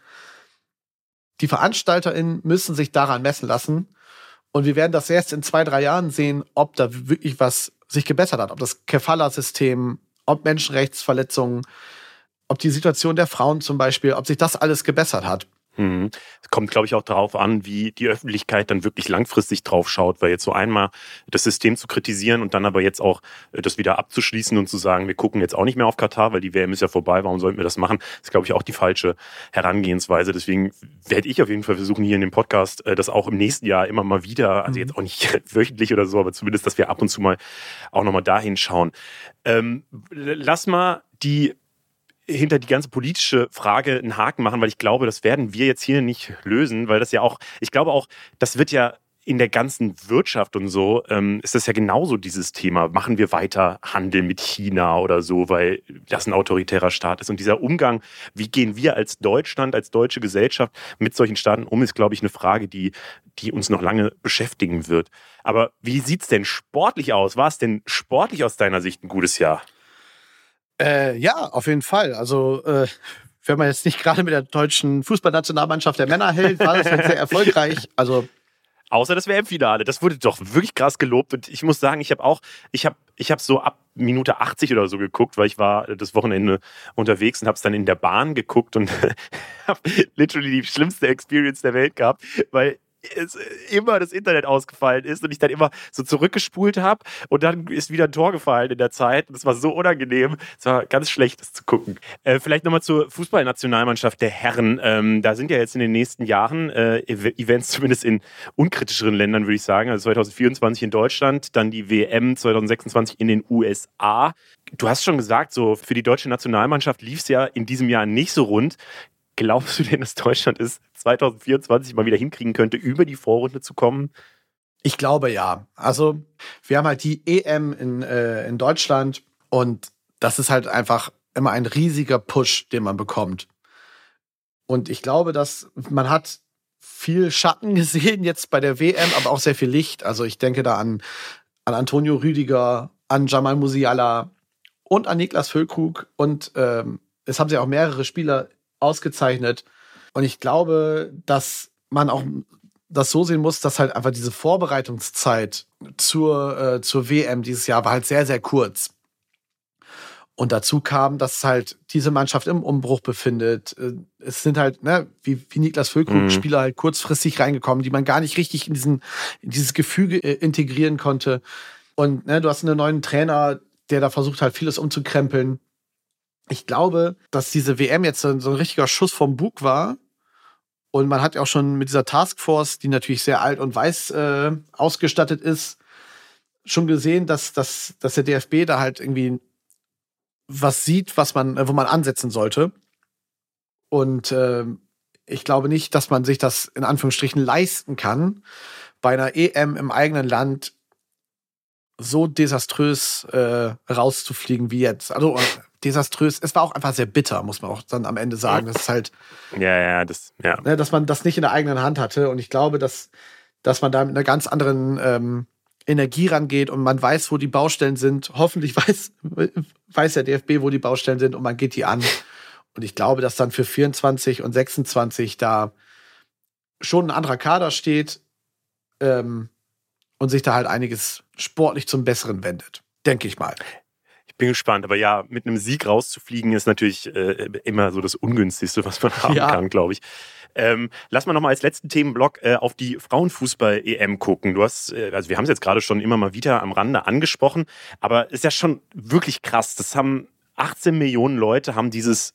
die VeranstalterInnen müssen sich daran messen lassen. Und wir werden das erst in zwei, drei Jahren sehen, ob da wirklich was sich gebessert hat. Ob das Kefala-System, ob Menschenrechtsverletzungen, ob die Situation der Frauen zum Beispiel, ob sich das alles gebessert hat.
Mhm. Es kommt, glaube ich, auch darauf an, wie die Öffentlichkeit dann wirklich langfristig drauf schaut, weil jetzt so einmal das System zu kritisieren und dann aber jetzt auch äh, das wieder abzuschließen und zu sagen, wir gucken jetzt auch nicht mehr auf Katar, weil die WM ist ja vorbei, warum sollten wir das machen? Das ist, glaube ich, auch die falsche Herangehensweise. Deswegen werde ich auf jeden Fall versuchen, hier in dem Podcast äh, das auch im nächsten Jahr immer mal wieder, also mhm. jetzt auch nicht wöchentlich oder so, aber zumindest, dass wir ab und zu mal auch nochmal dahin schauen. Ähm, lass mal die hinter die ganze politische Frage einen Haken machen, weil ich glaube, das werden wir jetzt hier nicht lösen, weil das ja auch, ich glaube auch, das wird ja in der ganzen Wirtschaft und so ähm, ist das ja genauso dieses Thema. Machen wir weiter Handel mit China oder so, weil das ein autoritärer Staat ist. Und dieser Umgang, wie gehen wir als Deutschland, als deutsche Gesellschaft mit solchen Staaten um, ist, glaube ich, eine Frage, die, die uns noch lange beschäftigen wird. Aber wie sieht es denn sportlich aus? War es denn sportlich aus deiner Sicht ein gutes Jahr?
Äh, ja, auf jeden Fall. Also, äh, wenn man jetzt nicht gerade mit der deutschen Fußballnationalmannschaft der Männer hält, war das halt sehr erfolgreich. Also,
Außer das WM-Finale. Das wurde doch wirklich krass gelobt. Und ich muss sagen, ich habe auch, ich habe ich hab so ab Minute 80 oder so geguckt, weil ich war das Wochenende unterwegs und habe es dann in der Bahn geguckt und habe literally die schlimmste Experience der Welt gehabt, weil immer das Internet ausgefallen ist und ich dann immer so zurückgespult habe und dann ist wieder ein Tor gefallen in der Zeit. Das war so unangenehm. Es war ganz schlecht, das zu gucken. Äh, vielleicht nochmal zur Fußballnationalmannschaft der Herren. Ähm, da sind ja jetzt in den nächsten Jahren äh, Events, zumindest in unkritischeren Ländern, würde ich sagen. Also 2024 in Deutschland, dann die WM 2026 in den USA. Du hast schon gesagt, so für die deutsche Nationalmannschaft lief es ja in diesem Jahr nicht so rund. Glaubst du denn, dass Deutschland es 2024 mal wieder hinkriegen könnte, über die Vorrunde zu kommen?
Ich glaube ja. Also wir haben halt die EM in, äh, in Deutschland und das ist halt einfach immer ein riesiger Push, den man bekommt. Und ich glaube, dass man hat viel Schatten gesehen jetzt bei der WM, aber auch sehr viel Licht. Also ich denke da an, an Antonio Rüdiger, an Jamal Musiala und an Niklas Füllkrug. Und ähm, es haben sich auch mehrere Spieler ausgezeichnet. Und ich glaube, dass man auch das so sehen muss, dass halt einfach diese Vorbereitungszeit zur, äh, zur WM dieses Jahr war halt sehr, sehr kurz. Und dazu kam, dass halt diese Mannschaft im Umbruch befindet. Äh, es sind halt, ne, wie, wie Niklas Füllkrug, mhm. Spieler halt kurzfristig reingekommen, die man gar nicht richtig in, diesen, in dieses Gefüge äh, integrieren konnte. Und ne, du hast einen neuen Trainer, der da versucht halt vieles umzukrempeln ich glaube, dass diese WM jetzt so ein richtiger Schuss vom Bug war. Und man hat ja auch schon mit dieser Taskforce, die natürlich sehr alt und weiß äh, ausgestattet ist, schon gesehen, dass, dass, dass der DFB da halt irgendwie was sieht, was man, äh, wo man ansetzen sollte. Und äh, ich glaube nicht, dass man sich das in Anführungsstrichen leisten kann, bei einer EM im eigenen Land so desaströs äh, rauszufliegen wie jetzt. Also desaströs. Es war auch einfach sehr bitter, muss man auch dann am Ende sagen. Das ist halt.
Ja, ja, das, ja.
Ne, dass man das nicht in der eigenen Hand hatte. Und ich glaube, dass, dass man da mit einer ganz anderen ähm, Energie rangeht und man weiß, wo die Baustellen sind. Hoffentlich weiß, weiß der DFB, wo die Baustellen sind und man geht die an. Und ich glaube, dass dann für 24 und 26 da schon ein anderer Kader steht ähm, und sich da halt einiges sportlich zum Besseren wendet. Denke ich mal
bin gespannt. Aber ja, mit einem Sieg rauszufliegen ist natürlich äh, immer so das Ungünstigste, was man haben ja. kann, glaube ich. Ähm, lass mal nochmal als letzten Themenblock äh, auf die Frauenfußball-EM gucken. Du hast, äh, also wir haben es jetzt gerade schon immer mal wieder am Rande angesprochen, aber ist ja schon wirklich krass. Das haben 18 Millionen Leute haben dieses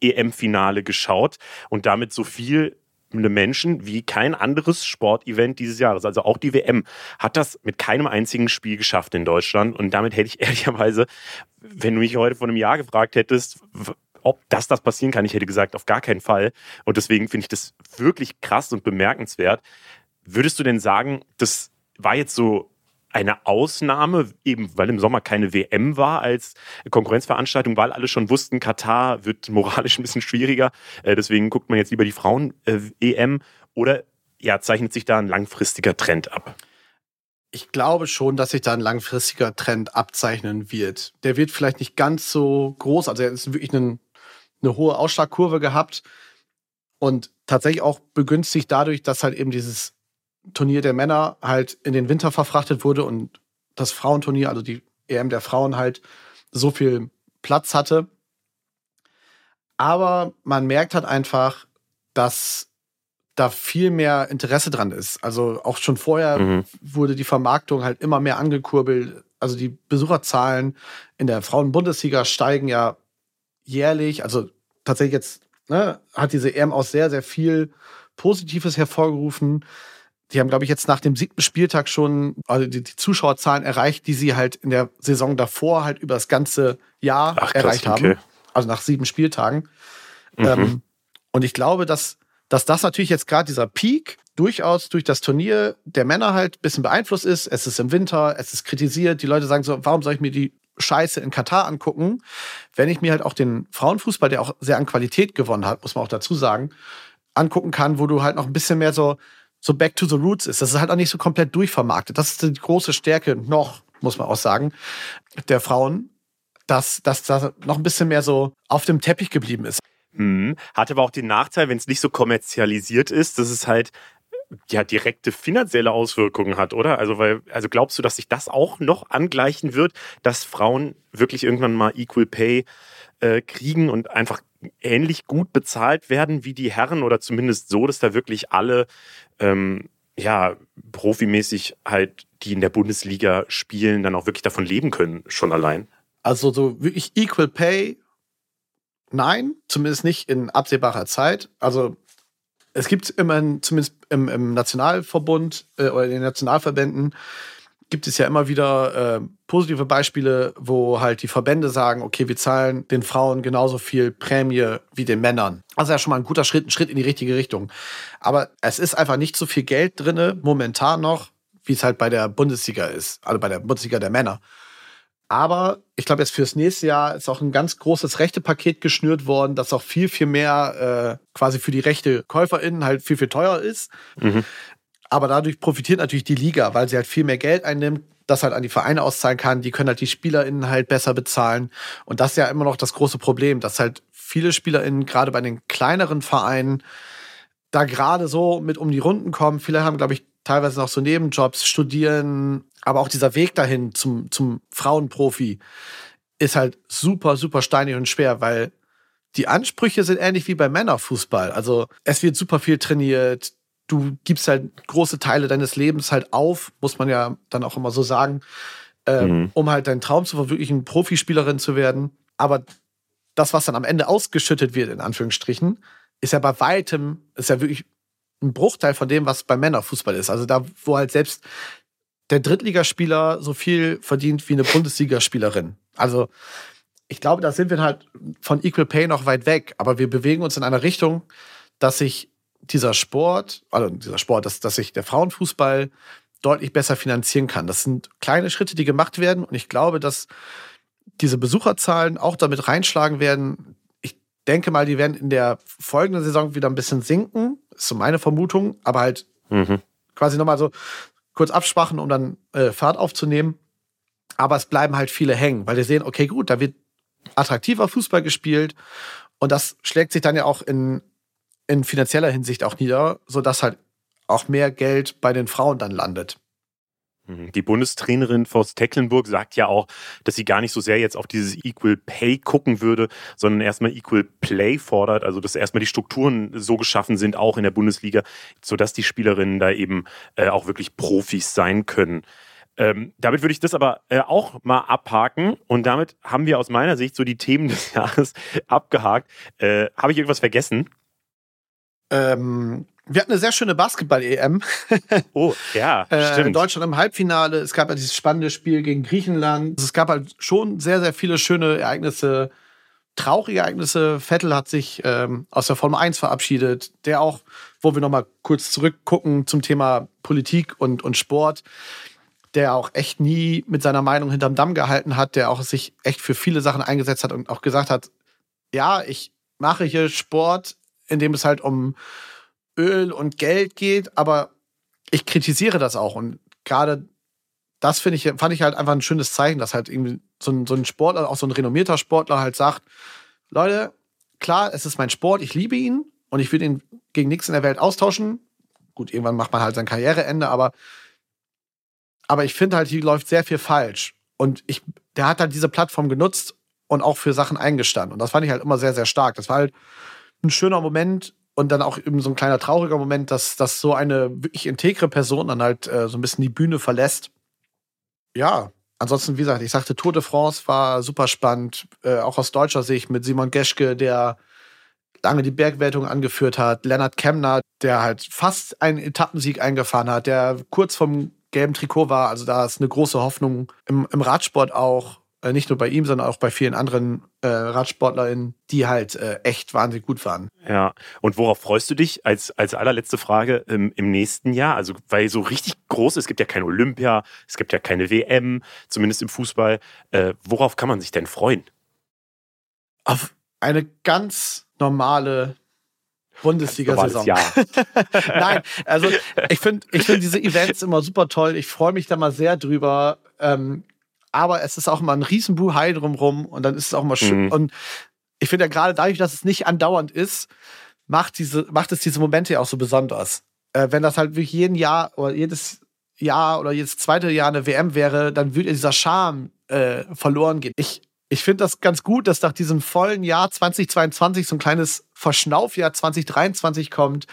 EM-Finale geschaut und damit so viel Menschen wie kein anderes Sportevent dieses Jahres. Also auch die WM hat das mit keinem einzigen Spiel geschafft in Deutschland. Und damit hätte ich ehrlicherweise, wenn du mich heute vor einem Jahr gefragt hättest, ob das das passieren kann, ich hätte gesagt, auf gar keinen Fall. Und deswegen finde ich das wirklich krass und bemerkenswert. Würdest du denn sagen, das war jetzt so eine Ausnahme, eben weil im Sommer keine WM war als Konkurrenzveranstaltung, weil alle schon wussten, Katar wird moralisch ein bisschen schwieriger. Äh, deswegen guckt man jetzt lieber die Frauen-EM. Oder ja, zeichnet sich da ein langfristiger Trend ab?
Ich glaube schon, dass sich da ein langfristiger Trend abzeichnen wird. Der wird vielleicht nicht ganz so groß, also er ist wirklich einen, eine hohe Ausschlagkurve gehabt und tatsächlich auch begünstigt dadurch, dass halt eben dieses Turnier der Männer halt in den Winter verfrachtet wurde und das Frauenturnier, also die EM der Frauen halt so viel Platz hatte. Aber man merkt halt einfach, dass da viel mehr Interesse dran ist. Also auch schon vorher mhm. wurde die Vermarktung halt immer mehr angekurbelt. Also die Besucherzahlen in der Frauenbundesliga steigen ja jährlich. Also tatsächlich jetzt ne, hat diese EM auch sehr, sehr viel Positives hervorgerufen die haben, glaube ich, jetzt nach dem siebten Spieltag schon also die, die, Zuschauerzahlen erreicht, die sie halt in der Saison davor halt über das ganze Jahr Ach, erreicht krass, okay. haben. Also nach sieben Spieltagen. Mhm. Ähm, und ich glaube, dass, dass das natürlich jetzt gerade dieser Peak durchaus durch das Turnier der Männer halt ein bisschen beeinflusst ist. Es ist im Winter, es ist kritisiert. Die Leute sagen so, warum soll ich mir die Scheiße in Katar angucken, wenn ich mir halt auch den Frauenfußball, der auch sehr an Qualität gewonnen hat, muss man auch dazu sagen, angucken kann, wo du halt noch ein bisschen mehr so so back to the roots ist. Das ist halt auch nicht so komplett durchvermarktet. Das ist die große Stärke noch, muss man auch sagen, der Frauen, dass das da noch ein bisschen mehr so auf dem Teppich geblieben ist.
Mhm. Hat aber auch den Nachteil, wenn es nicht so kommerzialisiert ist, dass es halt ja direkte finanzielle Auswirkungen hat, oder? Also, weil, also glaubst du, dass sich das auch noch angleichen wird, dass Frauen wirklich irgendwann mal Equal Pay äh, kriegen und einfach ähnlich gut bezahlt werden wie die Herren oder zumindest so, dass da wirklich alle ähm, ja profimäßig halt, die in der Bundesliga spielen, dann auch wirklich davon leben können, schon allein?
Also so wirklich Equal Pay, nein, zumindest nicht in absehbarer Zeit. Also es gibt immerhin, zumindest im, im Nationalverbund äh, oder in den Nationalverbänden, gibt es ja immer wieder äh, positive Beispiele, wo halt die Verbände sagen, okay, wir zahlen den Frauen genauso viel Prämie wie den Männern. Also ja schon mal ein guter Schritt, ein Schritt in die richtige Richtung. Aber es ist einfach nicht so viel Geld drinne momentan noch, wie es halt bei der Bundesliga ist, also bei der Bundesliga der Männer. Aber ich glaube, jetzt fürs nächste Jahr ist auch ein ganz großes Rechtepaket geschnürt worden, das auch viel, viel mehr äh, quasi für die rechte KäuferInnen halt viel, viel teuer ist. Mhm. Aber dadurch profitiert natürlich die Liga, weil sie halt viel mehr Geld einnimmt, das halt an die Vereine auszahlen kann. Die können halt die SpielerInnen halt besser bezahlen. Und das ist ja immer noch das große Problem, dass halt viele SpielerInnen, gerade bei den kleineren Vereinen, da gerade so mit um die Runden kommen. Viele haben, glaube ich, teilweise noch so Nebenjobs, studieren, aber auch dieser Weg dahin zum, zum Frauenprofi ist halt super, super steinig und schwer, weil die Ansprüche sind ähnlich wie beim Männerfußball. Also es wird super viel trainiert, du gibst halt große Teile deines Lebens halt auf, muss man ja dann auch immer so sagen, ähm, mhm. um halt deinen Traum zu verwirklichen, Profispielerin zu werden. Aber das, was dann am Ende ausgeschüttet wird, in Anführungsstrichen, ist ja bei weitem, ist ja wirklich ein Bruchteil von dem, was beim Männerfußball ist. Also da, wo halt selbst der Drittligaspieler so viel verdient wie eine Bundesligaspielerin. Also ich glaube, da sind wir halt von Equal Pay noch weit weg, aber wir bewegen uns in einer Richtung, dass sich dieser Sport, also dieser Sport, dass, dass sich der Frauenfußball deutlich besser finanzieren kann. Das sind kleine Schritte, die gemacht werden. Und ich glaube, dass diese Besucherzahlen auch damit reinschlagen werden. Ich denke mal, die werden in der folgenden Saison wieder ein bisschen sinken. Ist so meine Vermutung. Aber halt mhm. quasi nochmal so kurz absprachen, um dann äh, Fahrt aufzunehmen. Aber es bleiben halt viele hängen, weil die sehen, okay, gut, da wird attraktiver Fußball gespielt. Und das schlägt sich dann ja auch in in finanzieller Hinsicht auch nieder, sodass halt auch mehr Geld bei den Frauen dann landet.
Mhm. Die Bundestrainerin Forst Tecklenburg sagt ja auch, dass sie gar nicht so sehr jetzt auf dieses Equal Pay gucken würde, sondern erstmal Equal Play fordert, also dass erstmal die Strukturen so geschaffen sind, auch in der Bundesliga, sodass die Spielerinnen da eben äh, auch wirklich Profis sein können. Ähm, damit würde ich das aber äh, auch mal abhaken und damit haben wir aus meiner Sicht so die Themen des Jahres abgehakt. Äh, Habe ich irgendwas vergessen?
Ähm, wir hatten eine sehr schöne Basketball-EM.
oh, ja, äh, stimmt.
Deutschland im Halbfinale. Es gab ja dieses spannende Spiel gegen Griechenland. Es gab halt schon sehr, sehr viele schöne Ereignisse, traurige Ereignisse. Vettel hat sich ähm, aus der Formel 1 verabschiedet, der auch, wo wir nochmal kurz zurückgucken zum Thema Politik und, und Sport, der auch echt nie mit seiner Meinung hinterm Damm gehalten hat, der auch sich echt für viele Sachen eingesetzt hat und auch gesagt hat, ja, ich mache hier Sport in dem es halt um Öl und Geld geht, aber ich kritisiere das auch. Und gerade das finde ich, fand ich halt einfach ein schönes Zeichen, dass halt irgendwie so ein, so ein Sportler, auch so ein renommierter Sportler halt sagt, Leute, klar, es ist mein Sport, ich liebe ihn und ich würde ihn gegen nichts in der Welt austauschen. Gut, irgendwann macht man halt sein Karriereende, aber, aber ich finde halt, hier läuft sehr viel falsch. Und ich, der hat halt diese Plattform genutzt und auch für Sachen eingestanden. Und das fand ich halt immer sehr, sehr stark. Das war halt ein schöner Moment und dann auch eben so ein kleiner trauriger Moment, dass, dass so eine wirklich integre Person dann halt äh, so ein bisschen die Bühne verlässt. Ja, ansonsten, wie gesagt, ich sagte, Tour de France war super spannend, äh, auch aus deutscher Sicht mit Simon Geschke, der lange die Bergwertung angeführt hat, Lennart Kemner, der halt fast einen Etappensieg eingefahren hat, der kurz vom gelben Trikot war. Also da ist eine große Hoffnung im, im Radsport auch. Äh, nicht nur bei ihm, sondern auch bei vielen anderen äh, RadsportlerInnen, die halt äh, echt wahnsinnig gut waren.
Ja, und worauf freust du dich als, als allerletzte Frage im, im nächsten Jahr? Also, weil so richtig groß, es gibt ja kein Olympia, es gibt ja keine WM, zumindest im Fußball. Äh, worauf kann man sich denn freuen?
Auf eine ganz normale Bundesliga-Saison.
Ja.
Nein, also ich finde ich find diese Events immer super toll. Ich freue mich da mal sehr drüber. Ähm, aber es ist auch immer ein Riesenbuhai drumrum und dann ist es auch immer schön. Mhm. Und ich finde ja gerade dadurch, dass es nicht andauernd ist, macht, diese, macht es diese Momente ja auch so besonders. äh, wenn das halt wirklich jeden Jahr oder jedes Jahr oder jedes zweite Jahr eine WM wäre, dann würde dieser Charme äh, verloren gehen. Ich, ich finde das ganz gut, dass nach diesem vollen Jahr 2022 so ein kleines Verschnaufjahr 2023 kommt,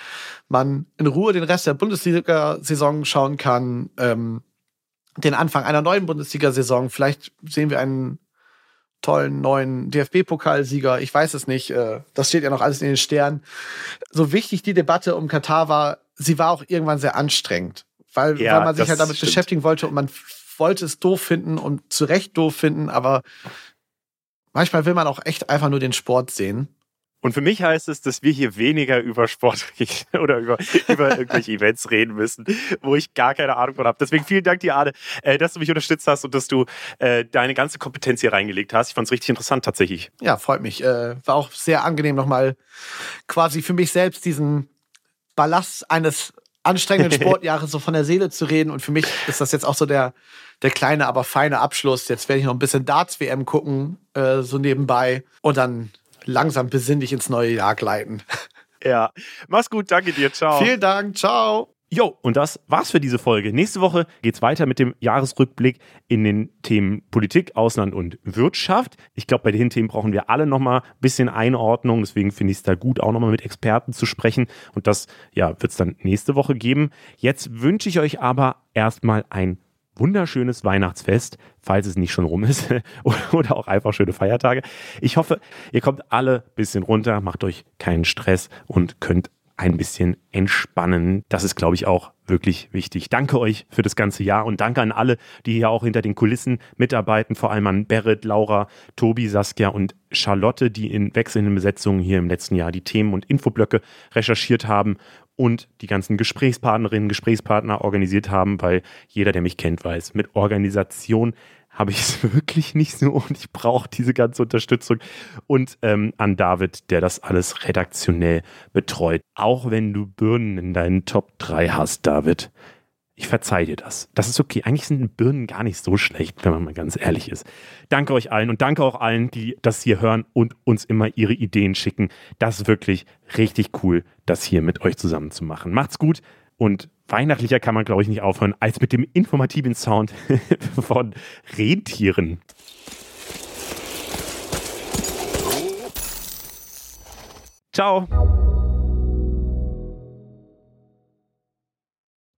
man in Ruhe den Rest der Bundesliga-Saison schauen kann, ähm, den Anfang einer neuen Bundesliga-Saison. Vielleicht sehen wir einen tollen neuen DFB-Pokalsieger. Ich weiß es nicht. Äh, das steht ja noch alles in den Sternen. So wichtig die Debatte um Katar war, sie war auch irgendwann sehr anstrengend, weil,
Ja,
weil man sich halt damit
stimmt.
beschäftigen wollte und man wollte es doof finden und zu Recht doof finden, aber manchmal will man auch echt einfach nur den Sport sehen.
Und für mich heißt es, dass wir hier weniger über Sport oder über, über irgendwelche Events reden müssen, wo ich gar keine Ahnung von habe. Deswegen vielen Dank dir, Arne, äh, dass du mich unterstützt hast und dass du äh, deine ganze Kompetenz hier reingelegt hast. Ich fand es richtig interessant tatsächlich.
Ja, freut mich. Äh, war auch sehr angenehm, nochmal quasi für mich selbst diesen Ballast eines anstrengenden Sportjahres so von der Seele zu reden. Und für mich ist das jetzt auch so der, der kleine, aber feine Abschluss. Jetzt werde ich noch ein bisschen Darts-WM gucken, äh, so nebenbei. Und dann langsam besinnlich ins neue Jahr gleiten.
Ja, mach's gut, danke dir, ciao.
Vielen Dank, ciao.
Jo, und das war's für diese Folge. Nächste Woche geht's weiter mit dem Jahresrückblick in den Themen Politik, Ausland und Wirtschaft. Ich glaube, bei den Themen brauchen wir alle nochmal ein bisschen Einordnung. Deswegen finde ich es da gut, auch nochmal mit Experten zu sprechen. Und das ja, wird's dann nächste Woche geben. Jetzt wünsche ich euch aber erstmal ein wunderschönes Weihnachtsfest, falls es nicht schon rum ist, oder auch einfach schöne Feiertage. Ich hoffe, ihr kommt alle ein bisschen runter, macht euch keinen Stress und könnt ein bisschen entspannen. Das ist, glaube ich, auch wirklich wichtig. Danke euch für das ganze Jahr und danke an alle, die hier auch hinter den Kulissen mitarbeiten, vor allem an Berit, Laura, Tobi, Saskia und Charlotte, die in wechselnden Besetzungen hier im letzten Jahr die Themen und Infoblöcke recherchiert haben und die ganzen Gesprächspartnerinnen, Gesprächspartner organisiert haben, weil jeder, der mich kennt, weiß, mit Organisation habe ich es wirklich nicht so und ich brauche diese ganze Unterstützung. Und ähm, an David, der das alles redaktionell betreut. Auch wenn du Birnen in deinen Top 3 hast, David. Ich verzeih dir das. Das ist okay. Eigentlich sind Birnen gar nicht so schlecht, wenn man mal ganz ehrlich ist. Danke euch allen und danke auch allen, die das hier hören und uns immer ihre Ideen schicken. Das ist wirklich richtig cool, das hier mit euch zusammen zu machen. Macht's gut und weihnachtlicher kann man, glaube ich, nicht aufhören, als mit dem informativen Sound von Rentieren. Ciao.